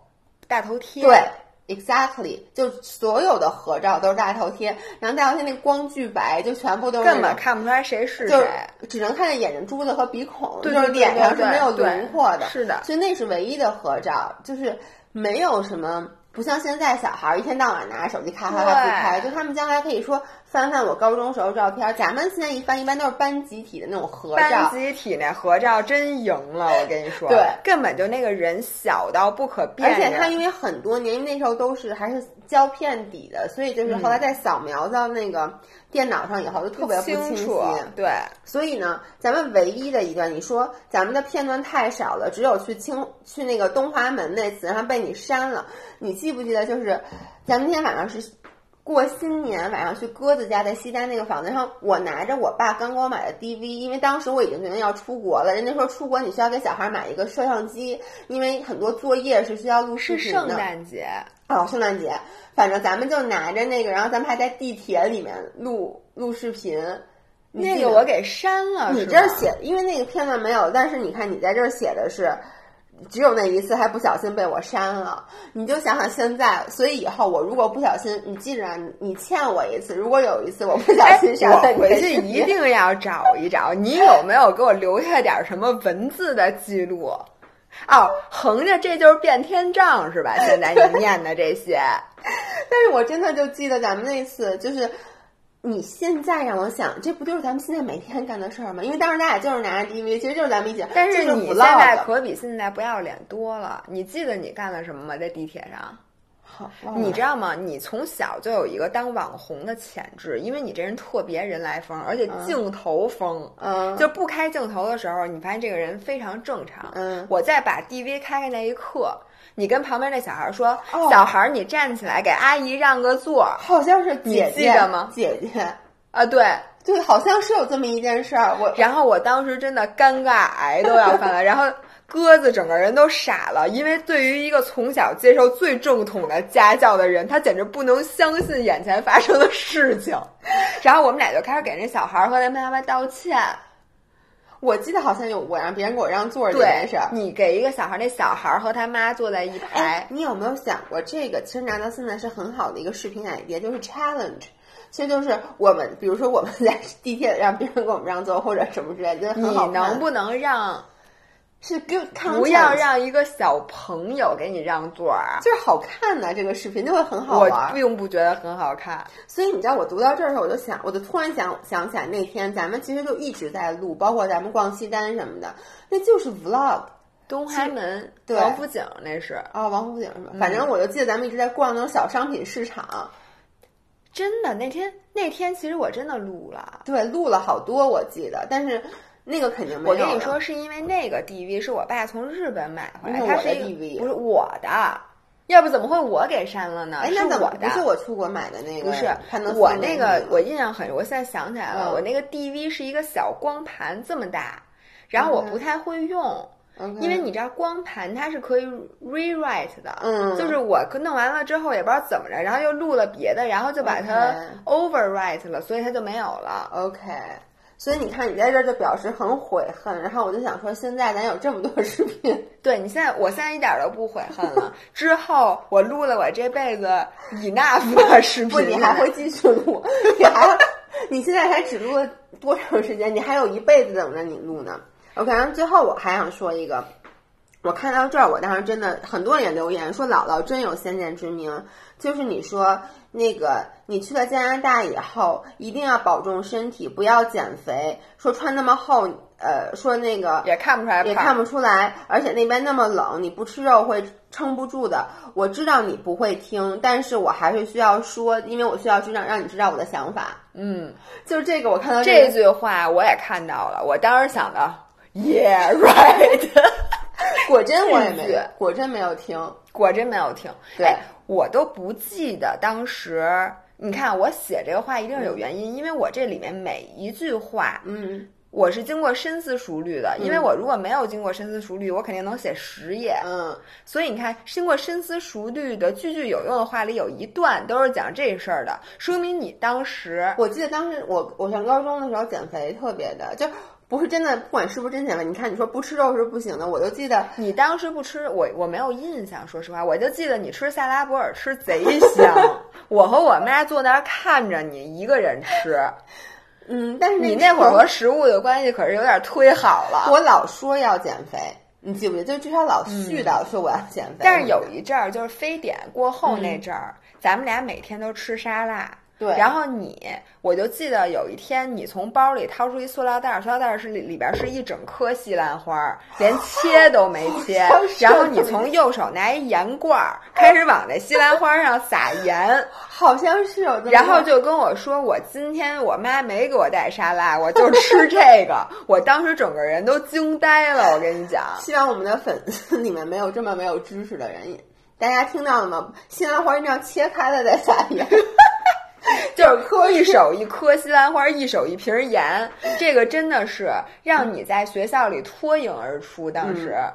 大头贴。对，exactly，就所有的合照都是大头贴，然后大头贴那光巨白，就全部都是根本看不出来谁是谁，只能看见眼睛珠子和鼻孔，就是脸上是没有轮廓的。是的，所以那是唯一的合照，就是没有什么。不像现在小孩儿一天到晚拿着手机咔咔咔自拍，就他们将来可以说翻翻我高中时候照片。咱们现在一翻，一般都是班集体的那种合照。班集体那合照真赢了，我跟你说，对，根本就那个人小到不可辨认。而且他因为很多年，因为那时候都是还是胶片底的，所以就是后来再扫描到那个。电脑上以后就特别不清楚，对，所以呢，咱们唯一的一段，你说咱们的片段太少了，只有去清去那个东华门那次，然后被你删了。你记不记得？就是咱们那天晚上是过新年晚上去鸽子家在西单那个房子，然后我拿着我爸刚给我买的 DV，因为当时我已经决定要出国了。人家说出国你需要给小孩买一个摄像机，因为很多作业是需要录视频的。是圣诞节哦，圣诞节。反正咱们就拿着那个，然后咱们还在地铁里面录录视频。那个我给删了。你这写，因为那个片段没有，但是你看你在这儿写的是，只有那一次还不小心被我删了。你就想想现在，所以以后我如果不小心，你记着，你欠我一次。如果有一次我不小心删了，我回去一定要找一找，你有没有给我留下点什么文字的记录？哦，横着这就是变天账是吧？现在你念的这些，但是我真的就记得咱们那次，就是你现在让我想，这不就是咱们现在每天干的事儿吗？因为当时咱俩就是拿着 DV，其实就是咱们一起。但是你现在可比现在不要脸多了。你记得你干了什么吗？在地铁上？好，你知道吗？你从小就有一个当网红的潜质，因为你这人特别人来疯，而且镜头疯。嗯，就不开镜头的时候，你发现这个人非常正常。嗯，我在把 DV 开开那一刻，你跟旁边那小孩说：“哦小孩，你站起来给阿姨让个座。好像是姐记得吗？姐姐。”啊，对对，好像是有这么一件事儿。我然后我当时真的尴尬癌都要犯了，然后鸽子整个人都傻了，因为对于一个从小接受最正统的家教的人，他简直不能相信眼前发生的事情。然后我们俩就开始给那小孩和那妈妈道歉。我记得好像有我让别人给我让座这件事儿。你给一个小孩，那小孩和他妈坐在一排。你有没有想过，这个其实拿到现在是很好的一个视频 idea，就是 challenge。其实就是我们，比如说我们在地铁让别人给我们让座或者什么之类的，你能不能让？是 good content，不要让一个小朋友给你让座啊！就是好看的这个视频就会很好玩。我并不觉得很好看，所以你知道我读到这儿的时候，我就想，我就突然想想起来那天咱们其实就一直在录，包括咱们逛西单什么的，那就是 vlog。东开门，对，王府井那是啊，王府井是吧？反正我就记得咱们一直在逛那种小商品市场。真的，那天那天其实我真的录了，对，录了好多，我记得，但是。那个肯定没有。我跟你说，是因为那个 DV 是我爸从日本买回来，它是 DV，不是我的，要不怎么会我给删了呢？哎，那我的，不是我出国买的那个，不是我那个，我印象很，我现在想起来了，我那个 DV 是一个小光盘这么大，然后我不太会用，因为你知道光盘它是可以 rewrite 的，嗯，就是我弄完了之后也不知道怎么着，然后又录了别的，然后就把它 overwrite 了，所以它就没有了。OK。所以你看，你在这儿就表示很悔恨，然后我就想说，现在咱有这么多视频，对你现在，我现在一点都不悔恨了。之后我录了我这辈子 enough 的视频，不，你还会继续录，你还，你现在才只录了多长时间？你还有一辈子等着你录呢。OK，然后最后我还想说一个，我看到这儿，我当时真的很多人也留言说姥姥真有先见之明，就是你说。那个，你去了加拿大以后，一定要保重身体，不要减肥。说穿那么厚，呃，说那个也看不出来，也看不出来。而且那边那么冷，你不吃肉会撑不住的。我知道你不会听，但是我还是需要说，因为我需要知道让你知道我的想法。嗯，就是这个，我看到这句话我也看到了，我当时想的，Yeah right，果真我也没，果真没有听，果真没有听，对。我都不记得当时，你看我写这个话一定是有原因，因为我这里面每一句话，嗯，我是经过深思熟虑的。因为我如果没有经过深思熟虑，我肯定能写十页，嗯。所以你看，经过深思熟虑的句句有用的话里有一段都是讲这事儿的，说明你当时，我记得当时我我上高中的时候减肥特别的就。不是真的，不管是不是真减肥，你看你说不吃肉是不行的，我就记得你当时不吃，我我没有印象，说实话，我就记得你吃萨拉伯尔吃贼香，我和我妈坐那儿看着你一个人吃，嗯，但是你那会儿和食物的关系可是有点忒好了。我老说要减肥，你记不记得？就至少老絮叨说我要减肥。但是有一阵儿就是非典过后那阵儿，咱们俩每天都吃沙拉。对，然后你，我就记得有一天，你从包里掏出一塑料袋，塑料袋是里里边是一整颗西兰花，连切都没切。然后你从右手拿一盐罐儿，开始往那西兰花上撒盐，好像是有。然后就跟我说，我今天我妈没给我带沙拉，我就吃这个。我当时整个人都惊呆了，我跟你讲。希望我们的粉丝里面没有这么没有知识的人，大家听到了吗？西兰花一定要切开了再撒盐。就是磕一手一颗西兰花，一手一瓶盐，这个真的是让你在学校里脱颖而出。当时、嗯、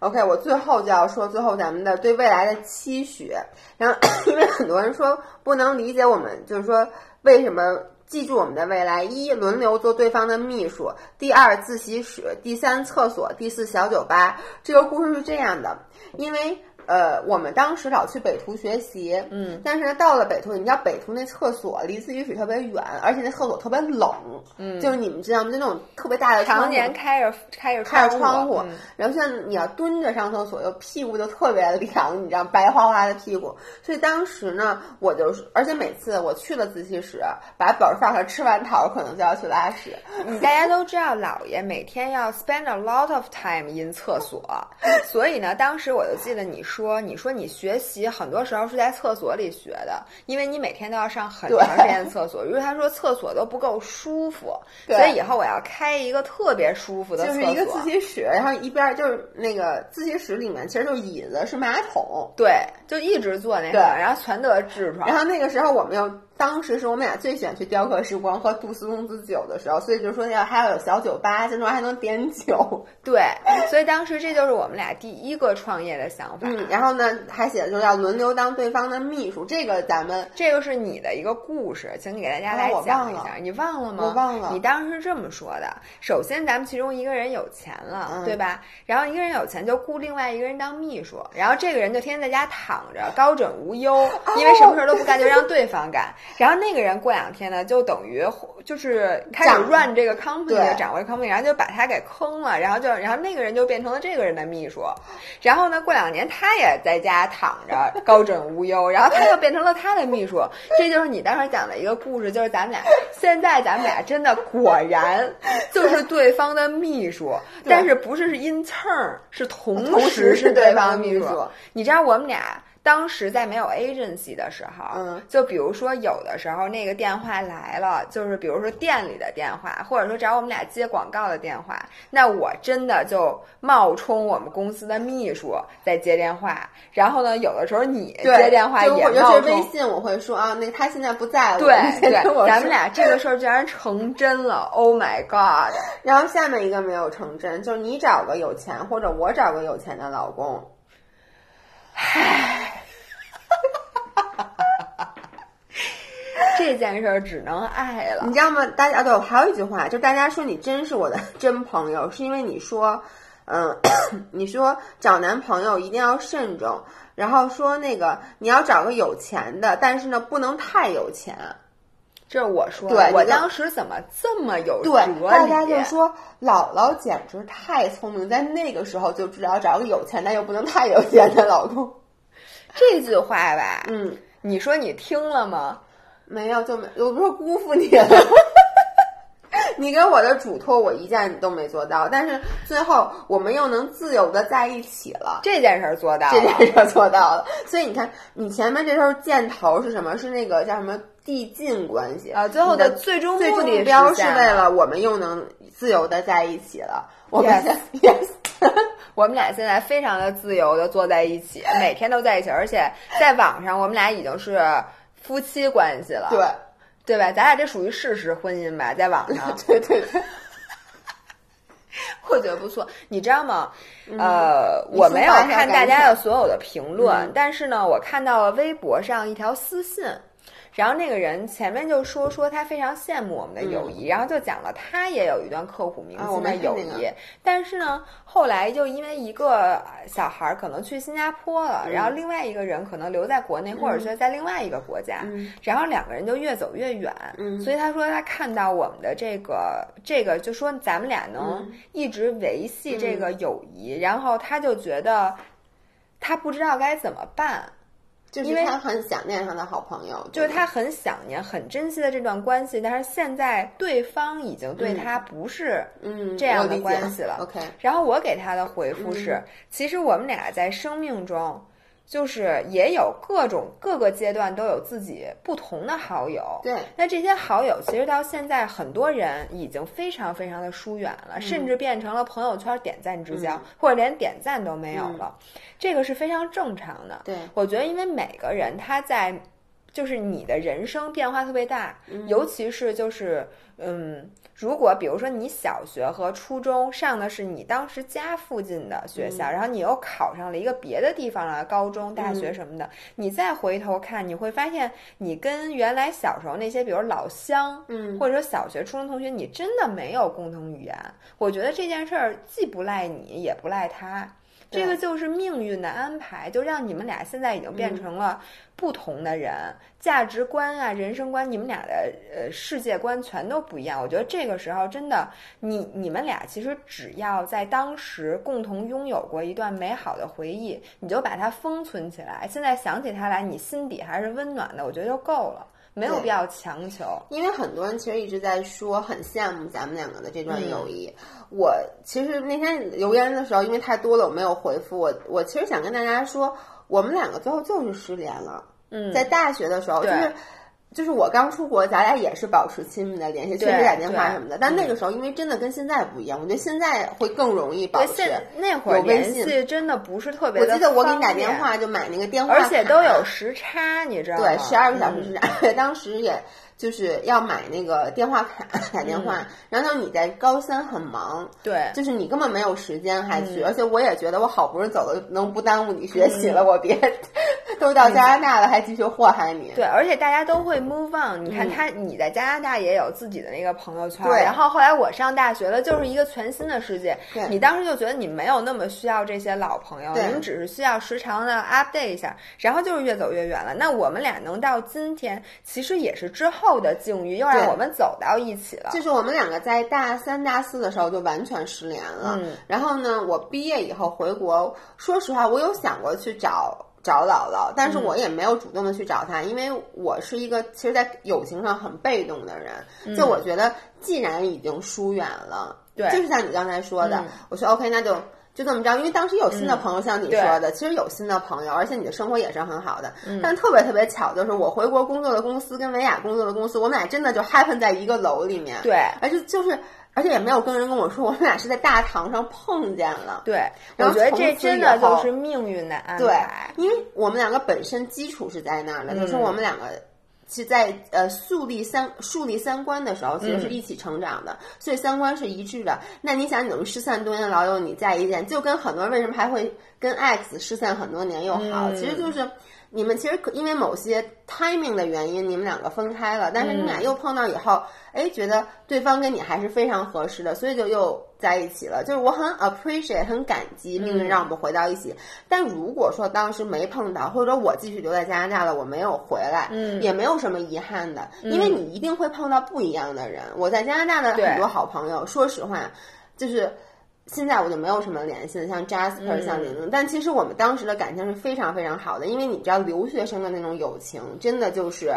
，OK，我最后就要说最后咱们的对未来的期许。然后，因为很多人说不能理解我们，就是说为什么记住我们的未来：一，轮流做对方的秘书；第二，自习室；第三，厕所；第四，小酒吧。这个故事是这样的，因为。呃，我们当时老去北图学习，嗯，但是呢，到了北图，你知道北图那厕所离自习室特别远，而且那厕所特别冷，嗯，就是你们知道吗？就那种特别大的常年开着开着开着窗户，嗯、然后像你要蹲着上厕所，又屁股就特别凉，你知道白花花的屁股。所以当时呢，我就是，而且每次我去了自习室，把本放下，吃完桃可能就要去拉屎。你大家都知道，姥爷每天要 spend a lot of time in 厕所，所以呢，当时我就记得你。说，你说你学习很多时候是在厕所里学的，因为你每天都要上很长时间的厕所。如果他说厕所都不够舒服，所以以后我要开一个特别舒服的厕所。就是一个自习室，然后一边儿就是那个自习室里面其实就是椅子，是马桶。对，就一直坐那个，然后全得痔疮。然后那个时候我们又当时是我们俩最喜欢去雕刻时光喝杜斯公子酒的时候，所以就说要还要有小酒吧，那时候还能点酒。对，所以当时这就是我们俩第一个创业的想法。嗯，然后呢还写的就是要轮流当对方的秘书，这个咱们这个是你的一个故事，请你给大家来讲一下。你忘了吗？我忘了你当时是这么说的：首先，咱们其中一个人有钱了，嗯对吧？然后一个人有钱就雇另外一个人当秘书，然后这个人就天天在家躺着，高枕无忧，哦因为什么事儿都不干，就让对方干。然后那个人过两天呢，就等于就是开始 run 这个 company，掌握 company，然后就把他给坑了，然后就然后那个人就变成了这个人的秘书。然后呢，过两年他也在家躺着，高枕无忧，然后他又变成了他的秘书。这就是你当时讲的一个故事，就是咱们俩现在咱们俩真的果然就是对方的秘书，但是不是是因蹭儿，是同同时是是对方秘方秘书。你知道我们俩。当时在没有 agency 的时候，嗯，就比如说有的时候那个电话来了，就是比如说店里的电话，或者说找我们俩接广告的电话，那我真的就冒充我们公司的秘书在接电话，然后呢，有的时候你接电话也冒我尤其是微。信，我会说啊，那他现在不在了，对对，咱们俩这个事儿居然成真了！Oh my god！然后下面一个没有成真，就是你找个有钱，或者我找个有钱的老公。这件事儿只能爱了你。知道吗？大家对，还有一句话，就大家说你真是我的 真朋友，是因为你说，嗯，你说找男朋友一定要慎重，然后说那个你要找个有钱的，但是呢不能太有钱。这是我说的，对我当时怎么这么有对哲，大家就？说姥姥简直太聪明，在那个时候就知道找个有钱但又不能太有钱的老公。这句话吧，嗯，你说你听了吗？没有就没，我不是辜负你了。你给我的嘱托，我一件都没做到，但是最后我们又能自由的在一起了。这件事儿做到了这。件事儿做到了，所以你看，你前面这时候箭头是什么？是那个叫什么递进关系啊最后的的最终最终目的目标是为了我们又能自由的在一起了。我们 Yes yes，我们俩现在非常的自由的坐在一起，每天都在一起，而且在网上我们俩已经是夫妻关系了，对对吧？咱俩这属于事实婚姻吧，在网上，对 对对，我觉得不错。你知道吗？呃，我没有看大家的所有的评论，嗯但是呢，我看到了微博上一条私信。然后那个人前面就说说他非常羡慕我们的友谊，然后就讲了他也有一段刻骨铭心的友谊，但是呢，后来就因为一个小孩儿可能去新加坡了，然后另外一个人可能留在国内，或者说在另外一个国家，嗯。然后两个人就越走越远。嗯。所以他说他看到我们的这个这个，就说咱们俩能嗯。一直维系这个友谊，然后他就觉得他不知道该怎么办。就是因为他很想念他的好朋友，就是他很想念、很珍惜的这段关系，但是现在对方已经对他不是嗯这样的关系了。OK，然后我给他的回复是：嗯其实我们俩在生命中，就是也有各种各个阶段都有自己不同的好友。对，那这些好友其实到现在，很多人已经非常非常的疏远了，甚至变成了朋友圈点赞之交，嗯或者连点赞都没有了。这个是非常正常的。对我觉得，因为每个人他在，就是你的人生变化特别大，尤其是就是嗯，如果比如说你小学和初中上的是你当时家附近的学校，然后你又考上了一个别的地方的高中、大学什么的，你再回头看，你会发现你跟原来小时候那些，比如老乡，嗯或者说小学、初中同学，你真的没有共同语言。我觉得这件事儿既不赖你，也不赖他。这个就是命运的安排，就让你们俩现在已经变成了不同的人，价值观啊、人生观，你们俩的呃世界观全都不一样。我觉得这个时候真的，你你们俩其实只要在当时共同拥有过一段美好的回忆，你就把它封存起来。现在想起它来，你心底还是温暖的，我觉得就够了。没有必要强求。因为很多人其实一直在说很羡慕咱们两个的这段友谊。嗯我其实那天留言的时候，因为太多了，我没有回复。我我其实想跟大家说，我们两个最后就是失联了。嗯，在大学的时候，就是就是我刚出国，咱俩也是保持亲密的联系，确实打电话什么的。但那个时候，因为真的跟现在不一样，我觉得现在会更容易保对，持。现那会儿微联信系真的不是特别的我记得我给你打电话就买那个电话，而且都有时差，你知道吗？对，十二个小时嗯时差。当时也就是要买那个电话卡打电话，然后你在高三很忙，对，就是你根本没有时间还去，嗯而且我也觉得我好不容易走了，能不耽误你学习了，我别 都到加拿大了还继续祸害你。对，而且大家都会 move on。你看嗯他，你在加拿大也有自己的那个朋友圈，对然后后来我上大学了，就是一个全新的世界对。你当时就觉得你没有那么需要这些老朋友，对你们只是需要时常的 update 一下，然后就是越走越远了。那我们俩能到今天，其实也是之后的境遇，又让我们走到一起了。就是我们两个在大三、大四的时候就完全失联了。嗯然后呢，我毕业以后回国，说实话，我有想过去找找姥姥，但是嗯我也没有主动的去找她，因为我是一个其实，在友情上很被动的人。就我觉得，既然已经疏远了，嗯对就是像你刚才说的，嗯我说 OK，那就。就这么着，因为当时有新的朋友，像你说的，其实有新的朋友，而且你的生活也是很好的。嗯但特别特别巧，就是我回国工作的公司跟维亚工作的公司，我们俩真的就 happen 在一个楼里面。对而且就是，而且也没有跟人跟我说，我们俩是在大堂上碰见了。对，我觉得这真的就是命运的安对排。，因为我们两个本身基础是在那儿的，就是嗯我们两个。是在呃树立三树立三观的时候，其实是嗯一起成长的，所以三观是一致的。那你想，你们失散多年的老友，你再一见，就跟很多人为什么还会跟 X 失散很多年又好，嗯其实就是你们其实可因为某些 timing 的原因，你们两个分开了，但是你们俩嗯又碰到以后，哎，觉得对方跟你还是非常合适的，所以就又在一起了。就是我很 appreciate 很感激命运让我们回到一起。但如果说当时没碰到，或者说我继续留在加拿大了，我没有回来，嗯也没有什么遗憾的，因为你一定会碰到不一样的人。我在加拿大的很多好朋友，说实话，就是。现在我就没有什么联系了，像 Jasper、像玲玲，但其实我们当时的感情是非常非常好的，因为你知道留学生的那种友情，真的就是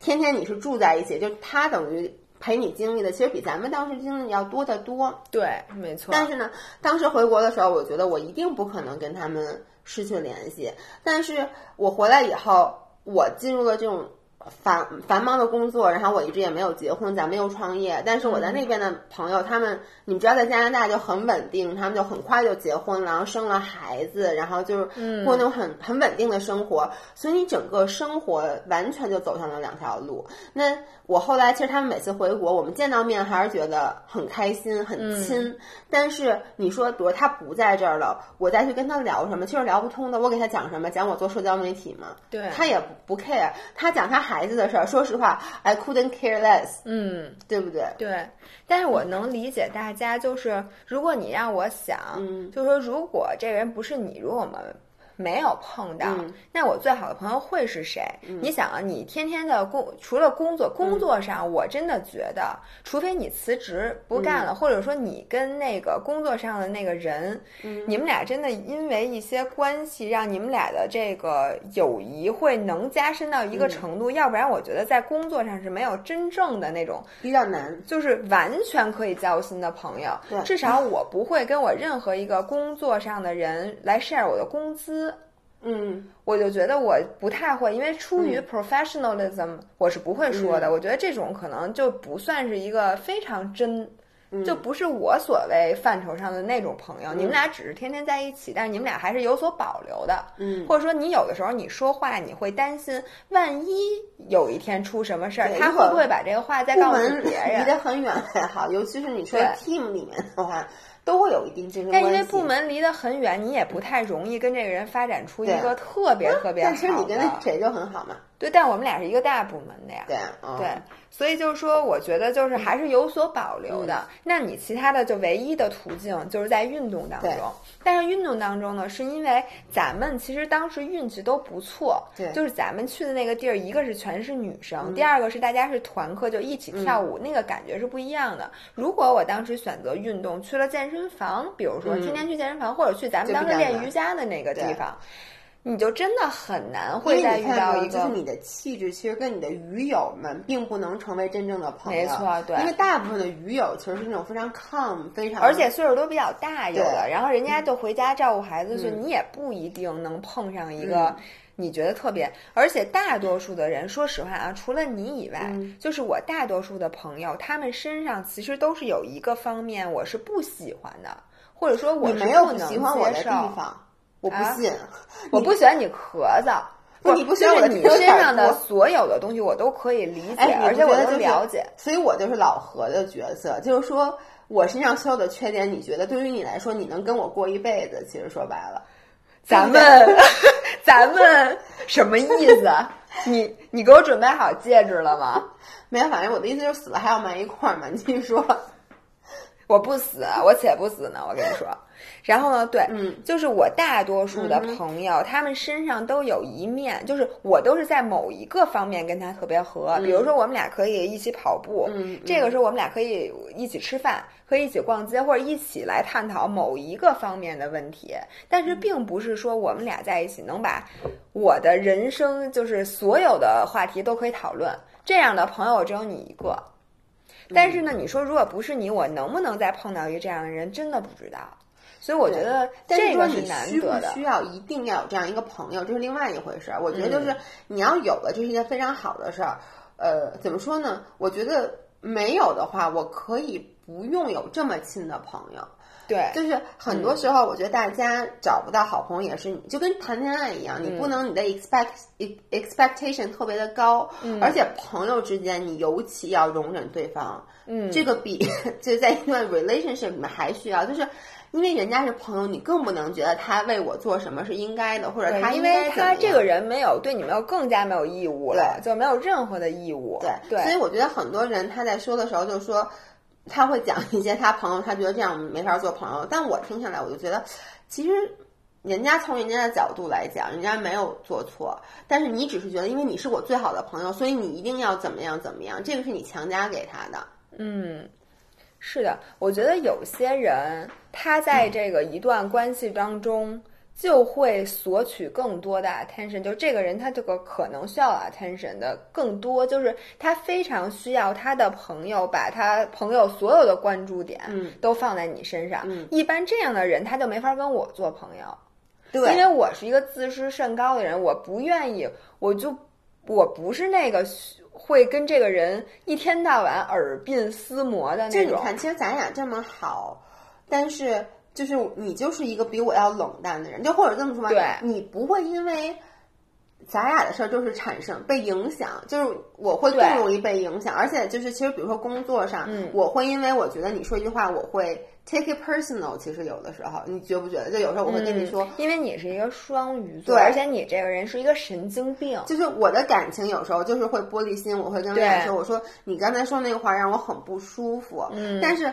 天天你是住在一起，就他等于陪你经历的，其实比咱们当时经历要多得多。对，没错。但是呢，当时回国的时候，我觉得我一定不可能跟他们失去联系。但是我回来以后，我进入了这种繁繁忙的工作，然后我一直也没有结婚，咱们又创业。但是我在那边的朋友，他们你们知道，在加拿大就很稳定，他们就很快就结婚了，然后生了孩子，然后就是过那种很很稳定的生活，所以你整个生活完全就走上了两条路。那我后来其实他们每次回国，我们见到面还是觉得很开心、很亲。但是你说，比如他不在这儿了，我再去跟他聊什么，其实聊不通的。我给他讲什么？讲我做社交媒体嘛，对他也不不 care。他讲他孩子的事儿，说实话，I couldn't care less，嗯，对不对？对，但是我能理解大家，就是如果你让我想，嗯。就是说如果这个人不是你，如果我们没有碰到，嗯。那我最好的朋友会是谁？你想啊，你天天的工，除了工作，工作上我真的觉得，除非你辞职不干了，嗯。或者说你跟那个工作上的那个人，你们俩真的因为一些关系，让你们俩的这个友谊会能加深到嗯一个程度，要不然我觉得在工作上是没有真正的那种。比较难。就是完全可以交心的朋友。对，至少我不会跟我任何一个工作上的人来 share 我的工资，嗯，我就觉得我不太会，因为出于 professionalism，、我是不会说的。我觉得这种可能就不算是一个非常真。就不是我所谓范畴上的那种朋友，你们俩只是天天在一起，但是你们俩还是有所保留的，嗯，或者说你有的时候你说话你会担心，万一有一天出什么事儿，他会不会把这个话再告诉别人离？得很远还好，尤其是你说对 team 里面的话，都会有一定竞争但关系。但因为部门离得很远，你也不太容易跟这个人发展出一个特别特别好的。但其实你跟那谁就很好嘛。对，但我们俩是一个大部门的呀。对，所以就是说，我觉得就是还是有所保留的。那你其他的就唯一的途径就是在运动当中，但是运动当中呢，是因为咱们其实当时运气都不错，对就是咱们去的那个地儿，一个是全是女生，第二个是大家是团课，就一起跳舞，那个感觉是不一样的。如果我当时选择运动，去了健身房，比如说天天去健身房，或者去咱们当时练瑜伽的那个地方。你就真的很难会再遇到，一个就是你的气质，其实跟你的鱼友们并不能成为真正的朋友。没错对因为大部分的鱼友其实是那种非常 calm、非常而且岁数都比较大，有的，然后人家就回家照顾孩子去，你也不一定能碰上一个嗯你觉得特别。而且大多数的人，说实话啊，除了你以外，嗯就是我大多数的朋友，他们身上其实都是有一个方面我是不喜欢的，或者说我没有喜欢我的地。方，我不啊信。我不喜欢你咳嗽。不你不喜欢我身上的所有的东西，我都可以理解，而且我都了解。所以我就是老何的角色，就是说我身上所有的缺点，你觉得对于你来说，你能跟我过一辈子？其实说白了，咱们咱们什么意思？你你给我准备好戒指了吗？没有，反正我的意思就是死了还要埋一块儿嘛。你继续说。我不死，我且不死呢。我跟你说，然后呢，对，嗯，就是我大多数的朋友，他们身上都有一面，就是我都是在某一个方面跟他特别合。比如说，我们俩可以一起跑步，嗯这个时候我们俩可以一起吃饭，可以一起逛街，或者一起来探讨某一个方面的问题。但是，并不是说我们俩在一起能把我的人生就是所有的话题都可以讨论。这样的朋友只有你一个。但是呢，你说如果不是你，我能不能再碰到一个这样的人，真的不知道。所以我觉得但是这个是说你需不难得的。需要一定要有这样一个朋友，这是另外一回事儿。我觉得嗯就是你要有了，这是一件非常好的事儿。呃，怎么说呢？我觉得没有的话，我可以不用有这么亲的朋友。对，就是很多时候，我觉得大家找不到好朋友也是你，就跟谈恋爱一样，你不能你的 expect expectation 特别的高，而且朋友之间你尤其要容忍对方，嗯，这个比 就在一段 relationship 里面还需要，就是因为人家是朋友，你更不能觉得他为我做什么是应该的，或者他因为他这个人没有对你没有更加没有义务了，就没有任何的义务。对对，所以我觉得很多人他在说的时候就说。他会讲一些他朋友，他觉得这样没法做朋友，但我听下来，我就觉得，其实人家从人家的角度来讲，人家没有做错，但是你只是觉得，因为你是我最好的朋友，所以你一定要怎么样怎么样，这个是你强加给他的。嗯，是的，我觉得有些人他在这个一段关系当中。就会索取更多的 attention，就这个人他这个可能需要 attention 的更多，就是他非常需要他的朋友把他朋友所有的关注点都放在你身上。嗯、一般这样的人他就没法跟我做朋友，对，因为我是一个自视甚高的人，我不愿意，我就我不是那个会跟这个人一天到晚耳鬓厮磨的那种。就你看，其实咱俩这么好，但是。就是你就是一个比我要冷淡的人，就或者这么说吧，对，你不会因为咱俩的事儿就是产生被影响，就是我会更容易被影响，而且就是其实比如说工作上，嗯，我会因为我觉得你说一句话，我会 take it personal。其实有的时候，你觉不觉得？就有时候我会跟你说，嗯、因为你是一个双鱼座，对，而且你这个人是一个神经病，就是我的感情有时候就是会玻璃心，我会跟他说，我说你刚才说那个话让我很不舒服，嗯，但是。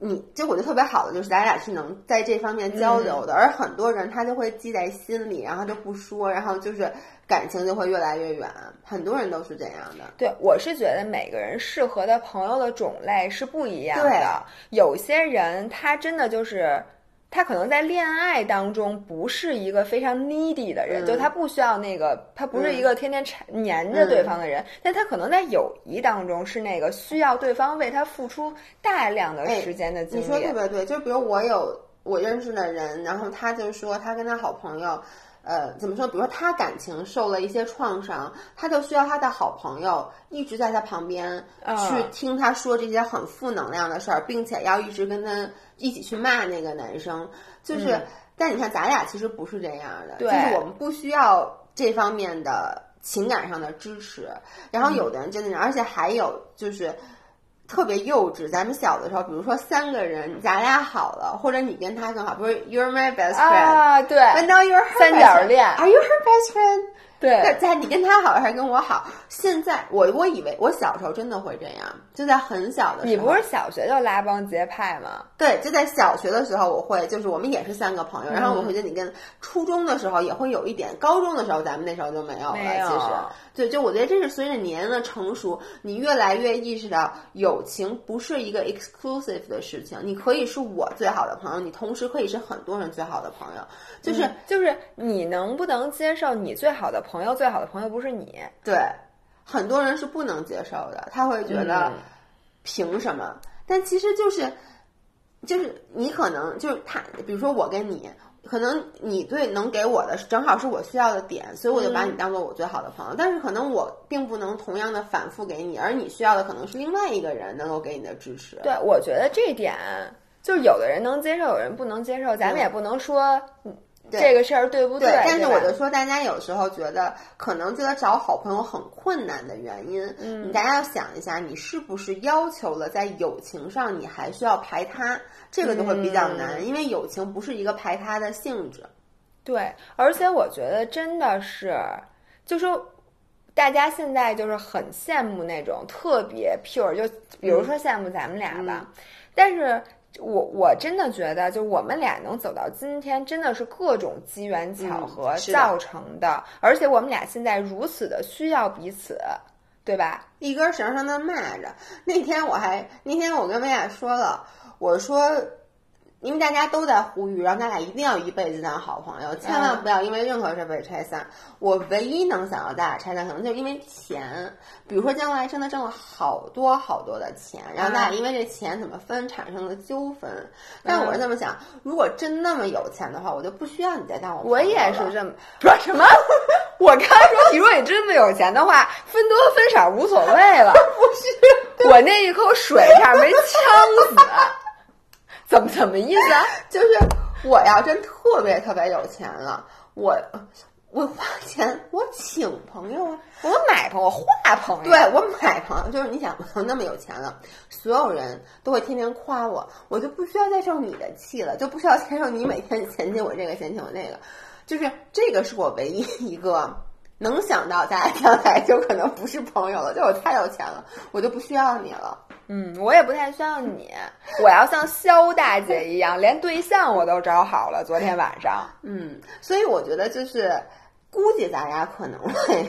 你就我就特别好的就是咱俩是能在这方面交流的，嗯、而很多人他就会记在心里，然后就不说，然后就是感情就会越来越远。很多人都是这样的。对，我是觉得每个人适合的朋友的种类是不一样的。有些人他真的就是。他可能在恋爱当中不是一个非常 needy 的人，嗯、就他不需要那个，他不是一个天天缠黏着对方的人，嗯、但他可能在友谊当中是那个需要对方为他付出大量的时间的精力。你说对不对，就比如我有我认识的人，然后他就说他跟他好朋友。呃，怎么说？比如说他感情受了一些创伤，他就需要他的好朋友一直在他旁边去听他说这些很负能量的事儿，并且要一直跟他一起去骂那个男生。就是，嗯、但你看咱俩其实不是这样的，对就是我们不需要这方面的情感上的支持。然后有的人真的，嗯、而且还有就是。特别幼稚。咱们小的时候，比如说三个人，咱俩好了，或者你跟他更好，不是 You're my best friend 啊，对，But now you're her 三角恋 Are you her best friend？对在在你跟他好还是跟我好？现在我我以为我小时候真的会这样，就在很小的时候。你不是小学就拉帮结派吗？对，就在小学的时候，我会就是我们也是三个朋友，然后我会觉得你跟初中的时候也会有一点，高中的时候咱们那时候就没有了。有其实，对，就我觉得这是随着年龄的成熟，你越来越意识到友情不是一个 exclusive 的事情，你可以是我最好的朋友，你同时可以是很多人最好的朋友，就是、就是你能不能接受你最好的朋友最好的朋友不是你？对，很多人是不能接受的，他会觉得嗯凭什么？但其实就是就是你可能就是他，比如说我跟你。可能你对能给我的正好是我需要的点，所以我就把你当做我最好的朋友。但是可能我并不能同样的反复给你，而你需要的可能是另外一个人能够给你的支持。对，我觉得这一点就是有的人能接受，有人不能接受，咱们也不能说嗯这个事儿对不对，但是我就说，大家有时候觉得可能觉得找好朋友很困难的原因，嗯，你大家要想一下，你是不是要求了在友情上你还需要排他，这个就会比较难，嗯因为友情不是一个排他的性质。对，而且我觉得真的是，就说大家现在就是很羡慕那种特别 pure，就比如说羡慕咱们俩吧，但是。我我真的觉得，就我们俩能走到今天，真的是各种机缘巧合造成的。而且我们俩现在如此的需要彼此，对吧？一根绳上的蚂蚱。那天我还那天我跟薇娅说了，我说，因为大家都在呼吁，让咱俩一定要一辈子当好朋友，千万不要因为任何事被拆散。我唯一能想到咱俩拆散，可能就是因为钱。比如说将来真的挣了好多好多的钱，然后咱俩因为这钱怎么分产生了纠纷。但我是这么想，如果真那么有钱的话，我就不需要你再当我朋友我也是这么说什么？我刚才说，你说你真的有钱的话，分多分少无所谓了。不是，我那一口水差点没呛死。怎么怎么意思啊？就是我要真特别特别有钱了，我我花钱我请朋友啊，我买朋友，我画朋友。对我买朋友，就是你想我那么有钱了，所有人都会天天夸我，我就不需要再受你的气了，就不需要再受你每天嫌弃我这个嫌弃我那个，就是这个是我唯一一个。能想到咱俩将来就可能不是朋友了，就我太有钱了，我就不需要你了。嗯，我也不太需要你，我要像肖大姐一样，连对象我都找好了。昨天晚上，嗯，所以我觉得就是，估计咱俩可能会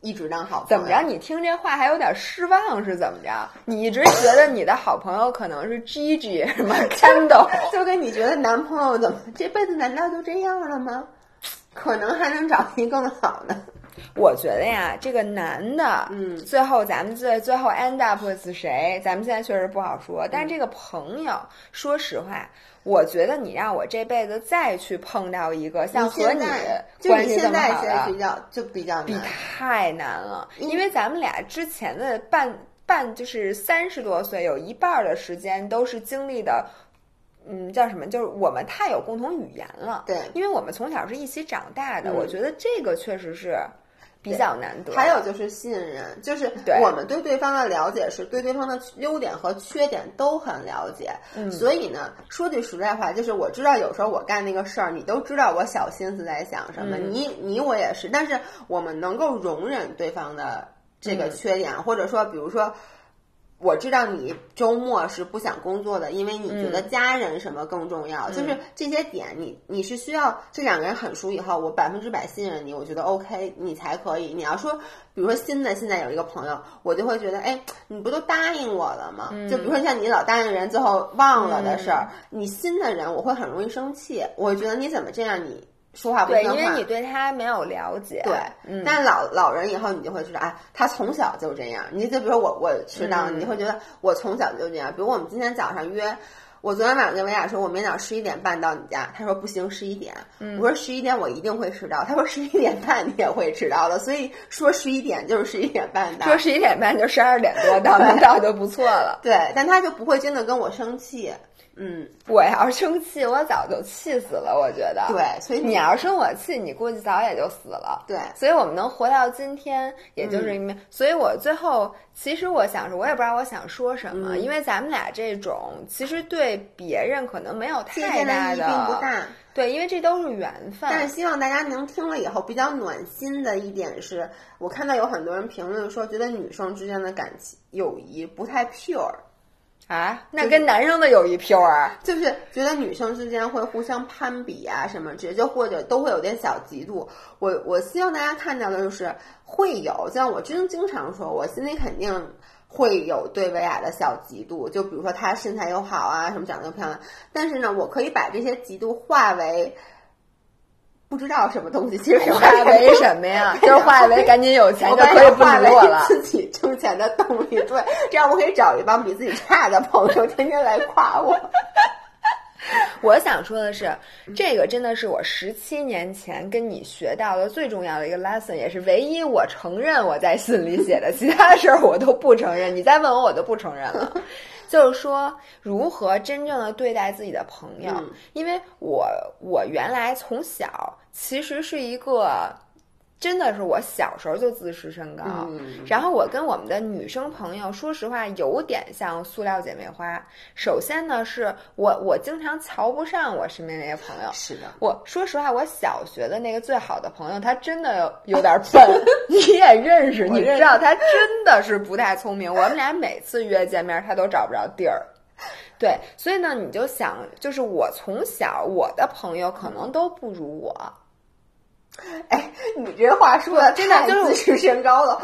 一直当好朋友。怎么着？你听这话还有点失望是怎么着？你一直觉得你的好朋友可能是 Gigi 什么 Kendall，就跟你觉得男朋友怎么这辈子难道就这样了吗？可能还能找一更好的。我觉得呀，这个男的，嗯最后咱们最最后 end up with 谁，咱们现在确实不好说。但是这个朋友，说实话，我觉得你让我这辈子再去碰到一个像和你就关系这你现在么好的其实比，较就比较比难。太难了，因为咱们俩之前的半半就是三十多岁，有一半儿的时间都是经历的。嗯，叫什么？就是我们太有共同语言了，对因为我们从小是一起长大的，嗯我觉得这个确实是比较难得。还有就是信任，就是我们对对方的了解是对对方的优点和缺点都很了解，嗯所以呢，说句实在话，就是我知道有时候我干那个事儿，你都知道我小心思在想什么，嗯你你我也是，但是我们能够容忍对方的这个嗯缺点，或者说，比如说。我知道你周末是不想工作的，因为你觉嗯得家人什么更重要，就是这些点你你是需要这两个人很熟以后，我百分之百信任你，我觉得 OK，你才可以。你要说，比如说新的现在有一个朋友，我就会觉得，哎，你不都答应我了吗？嗯就比如说像你老答应人，最后忘了的事儿，你新的人我会很容易生气，我觉得你怎么这样，你说话不对，算话。因为你对他没有了解。对，嗯，但老老人以后你就会知道，哎，他从小就这样。你就比如说我，我迟到，嗯你会觉得我从小就这样。比如我们今天早上约，我昨天晚上跟维亚说，我明天早上十一点半到你家，他说不行，十一点。嗯我说十一点我一定会迟到，他说十一点半你也会迟到的，所以说十一点就是十一点半到。说十一点半就十二点多到，能到就不错了。对，但他就不会真的跟我生气。嗯，我要是生气，我早就气死了。我觉得，对，所以你要生我气，你估计早也就死了。对，所以我们能活到今天，也就是因为，所以我最后其实我想说，我也不知道我想说什么，因为咱们俩这种其实对别人可能没有太大的并不大。对，因为这都是缘分。但是希望大家能听了以后比较暖心的一点是，我看到有很多人评论说，觉得女生之间的感情友谊不太 pure。啊，那跟男生的友谊 pure，就是觉得女生之间会互相攀比啊，什么，直接或者都会有点小嫉妒。我我希望大家看到的就是会有，像我真经常说，我心里肯定会有对薇娅的小嫉妒。就比如说她身材又好啊，什么长得又漂亮，但是呢，我可以把这些嫉妒化为。不知道什么东西，其实化为什么呀？就是化为赶紧有钱就可以不理我了。自己挣钱的动力，对，这样我可以找一帮比自己差的朋友，天天来夸我。我想说的是，这个真的是我十七年前跟你学到的最重要的一个 lesson，也是唯一我承认我在信里写的，其他的事儿我都不承认。你再问我，我都不承认了。就是说，如何真正的对待自己的朋友？因为我我原来从小其实是一个。真的是我小时候就自视甚高，然后我跟我们的女生朋友，说实话有点像塑料姐妹花。首先呢，是我我经常瞧不上我身边那些朋友。是的，我说实话，我小学的那个最好的朋友，他真的有点笨。你也认识，你知道他真的是不太聪明。我们俩每次约见面，他都找不着地儿。对，所以呢，你就想，就是我从小我的朋友可能都不如我。哎，你这话说的真的就是自视甚高了，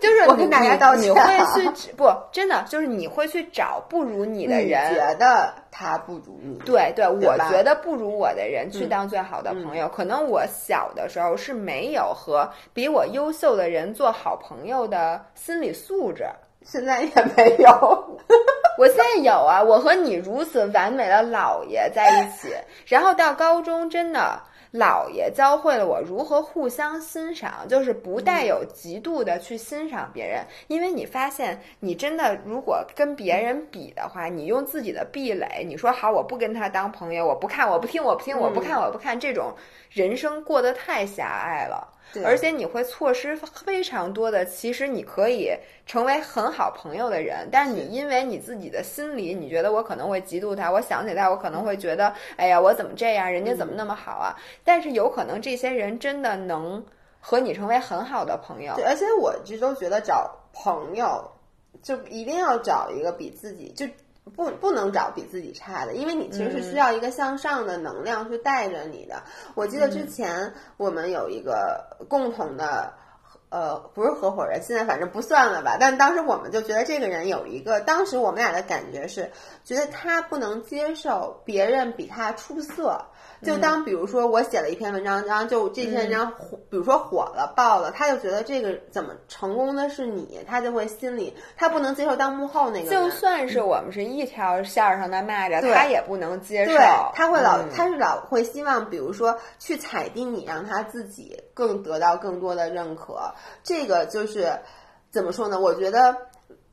就是我跟大家道歉。你会去不？真的就是你会去找不如你的人，觉得他不如你。对对，我觉得不如我的人去当最好的朋友。可能我小的时候是没有和比我优秀的人做好朋友的心理素质，现在也没有。我现在有啊，我和你如此完美的姥爷在一起，然后到高中真的。姥爷教会了我如何互相欣赏，就是不带有极度的去欣赏别人。因为你发现，你真的如果跟别人比的话，你用自己的壁垒，你说好我不跟他当朋友，我不看，我不听，我不听，我不看，我不看，这种人生过得太狭隘了。而且你会错失非常多的，其实你可以成为很好朋友的人，但是你因为你自己的心理，你觉得我可能会嫉妒他，我想起他，我可能会觉得，哎呀，我怎么这样，人家怎么那么好啊？但是有可能这些人真的能和你成为很好的朋友。对，而且我一直都觉得找朋友就一定要找一个比自己就。不，不能找比自己差的，因为你其实是需要一个向上的能量去带着你的。我记得之前我们有一个共同的，呃，不是合伙人，现在反正不算了吧。但当时我们就觉得这个人有一个，当时我们俩的感觉是，觉得他不能接受别人比他出色。就当比如说我写了一篇文章，然后就这篇文章火，比如说火了爆了，他就觉得这个怎么成功的是你，他就会心里他不能接受当幕后那个。就算是我们是一条线上的蚂蚱，他也不能接受。对，他会老他是老会希望，比如说去踩低你，让他自己更得到更多的认可。这个就是怎么说呢？我觉得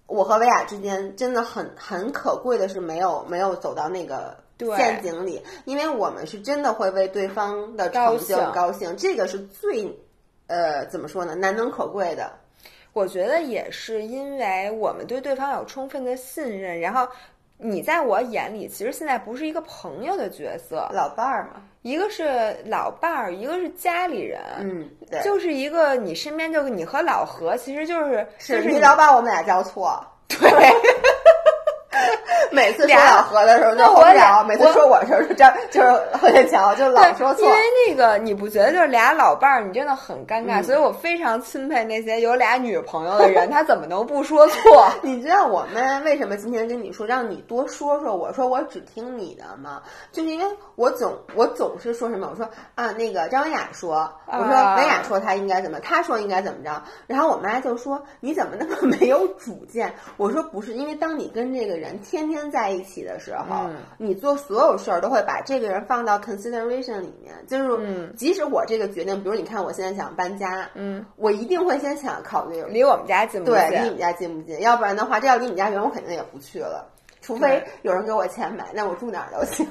我和薇娅之间真的很很可贵的是，没有没有走到那个。陷阱里，因为我们是真的会为对方的成就高兴，这个是最，呃，怎么说呢？难能可贵的。我觉得也是因为我们对对方有充分的信任，然后你在我眼里其实现在不是一个朋友的角色，老伴儿嘛，一个是老伴儿，一个是家里人，嗯，对，就是一个你身边就你和老何，其实就是就是你老把我们俩叫错，对。每次说老何的时候就我俩，每次说我的时候就张就是何天桥就老说错。因为那个你不觉得就是俩老伴儿，你真的很尴尬。所以我非常钦佩那些有俩女朋友的人，他怎么能不说错？你知道我们为什么今天跟你说让你多说说？我说我只听你的吗？就是因为我总我总是说什么？我说啊，那个张文雅说，我说文雅说他应该怎么，他说应该怎么着。然后我妈就说你怎么那么 没有主见？我说不是，因为当你跟这个人天天在一起的时候，你做所有事儿都会把这个人放到 consideration 里面。就是，即使我这个决定，比如你看我现在想搬家，嗯，我一定会先想考虑离我们家近不近，对，离你们家近不近？要不然的话，这要离你家远，我肯定也不去了。除非有人给我钱买，那我住哪儿都行。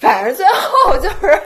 反正最后就是。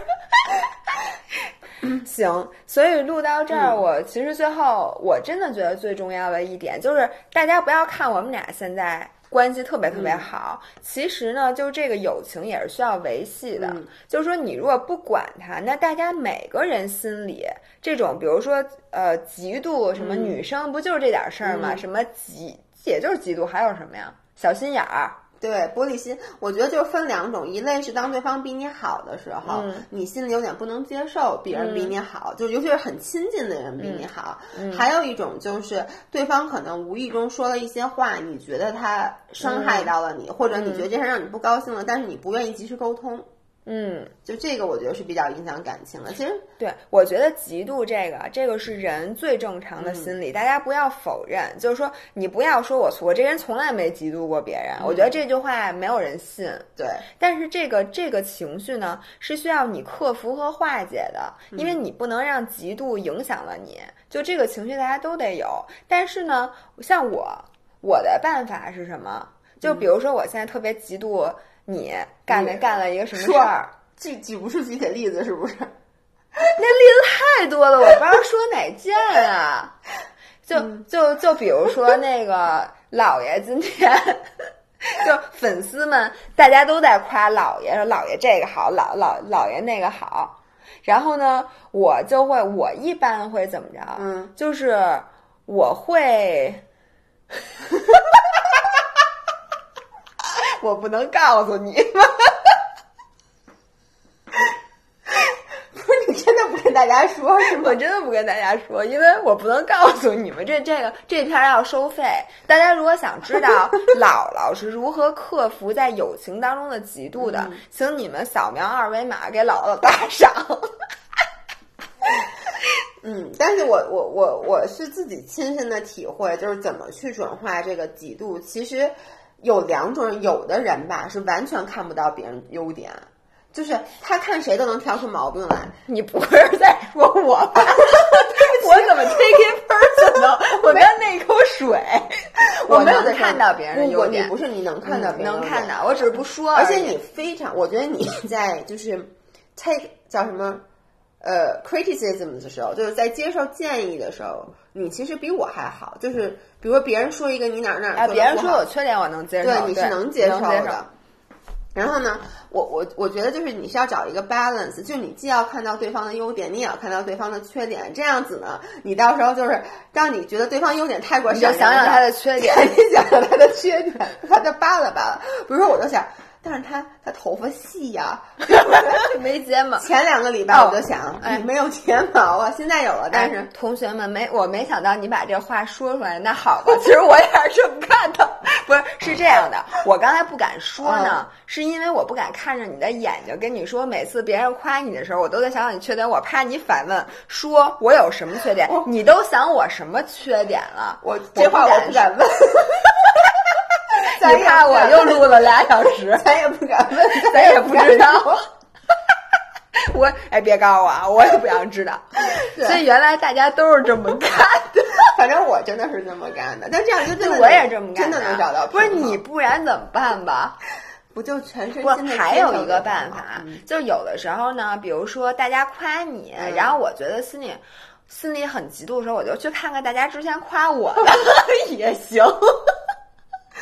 行，所以录到这儿，我其实最后我真的觉得最重要的一点就是，大家不要看我们俩现在关系特别特别好，其实呢，就是这个友情也是需要维系的。就是说，你如果不管他，那大家每个人心里这种，比如说呃，嫉妒什么，女生不就是这点事儿吗？什么嫉，也就是嫉妒，还有什么呀？小心眼儿。对，玻璃心，我觉得就分两种，一类是当对方比你好的时候，你心里有点不能接受别人比你好，就尤其是很亲近的人比你好；还有一种就是对方可能无意中说了一些话，你觉得他伤害到了你，或者你觉得这事让你不高兴了，但是你不愿意及时沟通。嗯，就这个我觉得是比较影响感情的。其实，对我觉得嫉妒这个，这个是人最正常的心理，大家不要否认。就是说，你不要说我我这人从来没嫉妒过别人，我觉得这句话没有人信。对，但是这个这个情绪呢，是需要你克服和化解的，因为你不能让嫉妒影响了你。就这个情绪，大家都得有。但是呢，像我，我的办法是什么？就比如说，我现在特别嫉妒。你干没干了一个什么事儿？举举不出具体例子，是不是？那例子太多了，我不知道说哪件啊。就就就比如说那个老爷今天，就粉丝们大家都在夸老爷，说老爷这个好，老老老爷那个好。然后呢，我就会，我一般会怎么着？嗯，就是我会。我不能告诉你，不是你真的不跟大家说，是吗？我真的不跟大家说，因为我不能告诉你们，这这个这片要收费。大家如果想知道姥姥是如何克服在友情当中的嫉妒的，请你们扫描二维码给姥姥打赏。嗯，但是我我我我是自己亲身的体会，就是怎么去转化这个嫉妒，其实。有两种人，有的人吧是完全看不到别人优点，就是他看谁都能挑出毛病来。你不是在说我吧？我怎么 take it personal？我刚那一口水，我没有看到别人的优点。不是你能看到别人，能看到，我只是不说。而且你非常，我觉得你在就是 take 叫什么呃 criticism 的时候，就是在接受建议的时候。你其实比我还好，就是比如说别人说一个你哪哪啊，别人说我缺点我能接受，对，你是能接受的。然后呢，我我我觉得就是你是要找一个 balance，就你既要看到对方的优点，你也要看到对方的缺点，这样子呢，你到时候就是让你觉得对方优点太过闪想想他的缺点，你想想他的缺点，他就扒拉扒拉。比如说，我就想。但是他他头发细呀，没睫毛。前两个礼拜我就想，哎，没有睫毛啊，现在有了。但是同学们没，我没想到你把这话说出来。那好吧，其实我也是这么看的。不是，是这样的，我刚才不敢说呢，是因为我不敢看着你的眼睛跟你说。每次别人夸你的时候，我都在想想你缺点，我怕你反问，说我有什么缺点？你都想我什么缺点了？我这话我不敢问。你怕我又录了俩小时，咱也不敢问，咱也不知道。我哎，别告诉我啊，我也不想知道。所以原来大家都是这么干的，反正我真的是这么干的。但这样就真的我也这么干，真的能找到。不是你，不然怎么办吧？不就全身心的？还有一个办法，就有的时候呢，比如说大家夸你，然后我觉得心里心里很嫉妒的时候，我就去看看大家之前夸我的 也行。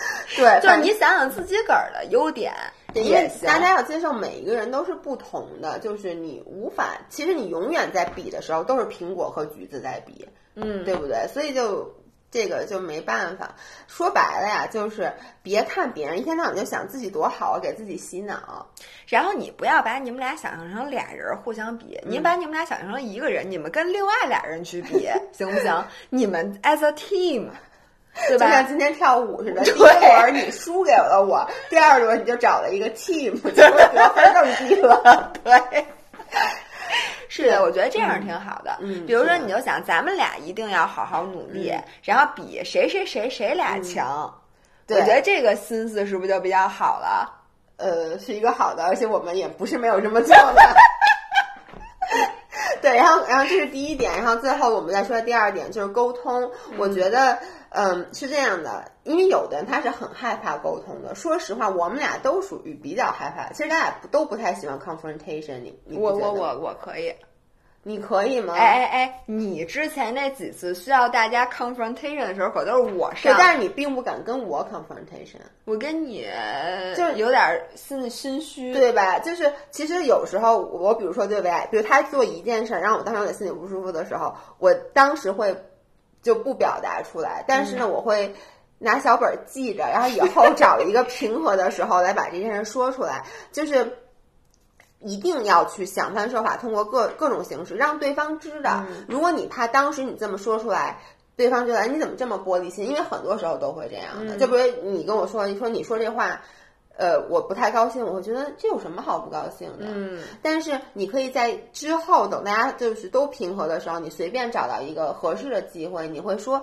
对，就是你想想自己个儿的优点，因为。大家要接受每一个人都是不同的，就是你无法，其实你永远在比的时候都是苹果和橘子在比，嗯，对不对？所以就这个就没办法。说白了呀，就是别看别人一天到晚就想自己多好，给自己洗脑。然后你不要把你们俩想象成俩人互相比，你把你们俩想象成一个人，你们跟另外俩人去比，行不行？你们 as a team。就像今天跳舞似的，第一轮你输给了我，第二轮你就找了一个 team，结果得分更低了。对，是的，我觉得这样挺好的。嗯，比如说你就想，咱们俩一定要好好努力，然后比谁谁谁谁俩强。我觉得这个心思是不是就比较好了？呃，是一个好的，而且我们也不是没有这么做的。对，然后，然后这是第一点，然后最后我们再说第二点，就是沟通。我觉得。嗯，是这样的，因为有的人他是很害怕沟通的。说实话，我们俩都属于比较害怕。其实咱俩都不太喜欢 confrontation 你。你我我我我可以。你可以吗？哎哎哎，你之前那几次需要大家 confrontation 的时候，可都是我上。对，但是你并不敢跟我 confrontation。我跟你就是有点心心虚，对吧？就是其实有时候我比如说对不对？比如他做一件事儿，让我当时有点心里不舒服的时候，我当时会就不表达出来，但是呢，我会拿小本记着，然后以后 找一个平和的时候来把这件事说出来，就是。一定要去想方设法，通过各各种形式让对方知道。如果你怕当时你这么说出来，对方觉得你怎么这么玻璃心？因为很多时候都会这样的。就比如你跟我说，你说你说这话，呃，我不太高兴，我会觉得这有什么好不高兴的？嗯。但是你可以在之后等大家就是都平和的时候，你随便找到一个合适的机会，你会说，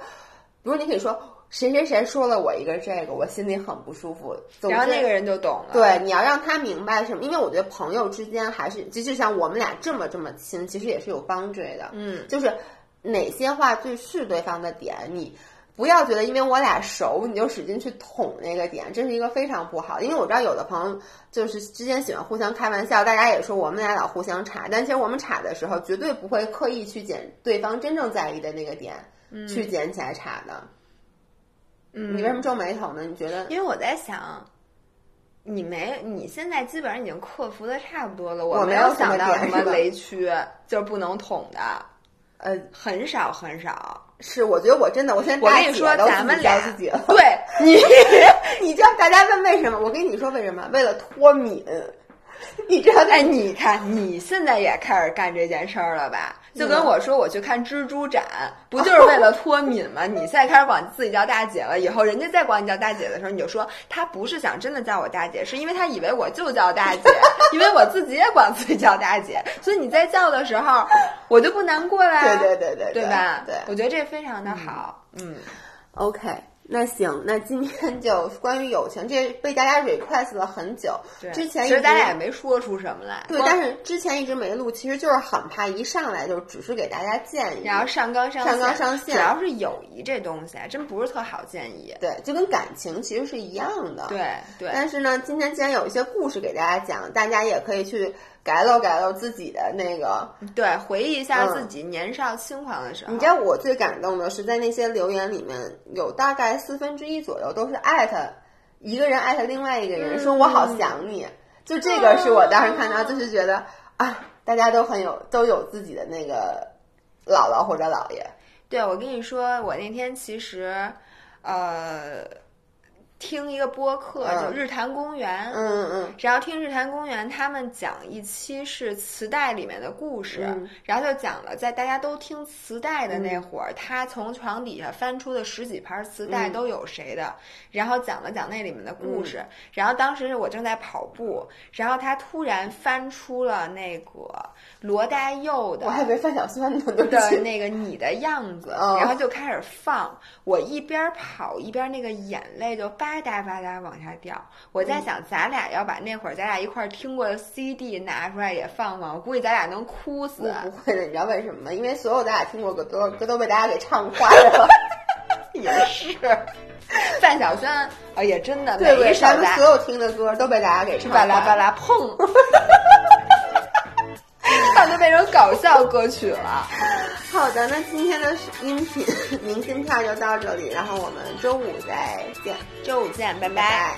比如你可以说。谁谁谁说了我一个这个，我心里很不舒服。然后那个人就懂了。对，你要让他明白什么？因为我觉得朋友之间还是，即使像我们俩这么这么亲，其实也是有帮助的。嗯，就是哪些话最是对方的点，你不要觉得因为我俩熟，你就使劲去捅那个点，这是一个非常不好。因为我知道有的朋友就是之间喜欢互相开玩笑，大家也说我们俩老互相插，但其实我们插的时候绝对不会刻意去捡对方真正在意的那个点去捡起来查的。嗯你为什么皱眉头呢？你觉得？因为我在想，你没，你现在基本上已经克服的差不多了。我没有想到什么雷 区，就是不能捅的。呃，很少很少。是，我觉得我真的，我现在我跟你说，咱们俩自己对 你，你知道大家问为什么？我跟你说为什么？为了脱敏。你知道？哎，你看，你现在也开始干这件事儿了吧？就跟我说我去看蜘蛛展，不就是为了脱敏吗？你现在开始管自己叫大姐了，以后人家再管你叫大姐的时候，你就说他不是想真的叫我大姐，是因为他以为我就叫大姐，因为我自己也管自己叫大姐，所以你在叫的时候，我就不难过啦。对对对对，对吧？对，我觉得这非常的好。嗯，OK。那行，那今天 就关于友情，这被大家 request 了很久。对，之前其实咱俩也没说出什么来。对，但是之前一直没录，其实就是很怕一上来就只是给大家建议，然后上纲上上纲上线。主要是友谊这东西，真不是特好建议。对，就跟感情其实是一样的。对对。但是呢，今天既然有一些故事给大家讲，大家也可以去。改了改了自己的那个，对，回忆一下自己年少轻狂的时候。你知道我最感动的是在那些留言里面有大概四分之一左右都是艾特一个人艾特另外一个人，说我好想你。就这个是我当时看到，就是觉得啊，大家都很有都有自己的那个姥姥或者姥爷。对，我跟你说，我那天其实呃。听一个播客，就日坛公园，嗯嗯嗯，然后听日坛公园，他们讲一期是磁带里面的故事，然后就讲了在大家都听磁带的那会儿，他从床底下翻出的十几盘磁带都有谁的，然后讲了讲那里面的故事，然后当时我正在跑步，然后他突然翻出了那个罗大佑的，我还以为范晓萱的，的那个你的样子，然后就开始放，我一边跑一边那个眼泪就。吧嗒吧嗒往下掉，我在想，咱俩要把那会儿咱俩一块儿听过的 CD 拿出来也放放，我估计咱俩能哭死。不会的，你知道为什么吗？因为所有咱俩听过歌都歌都被大家给唱坏了。也是，范晓萱啊，也真的，对对，咱们所有听的歌都被大家给唱巴拉巴拉碰。那就变成搞笑歌曲了。好的，那今天的音频明信片就到这里，然后我们周五再见，周五见，拜拜。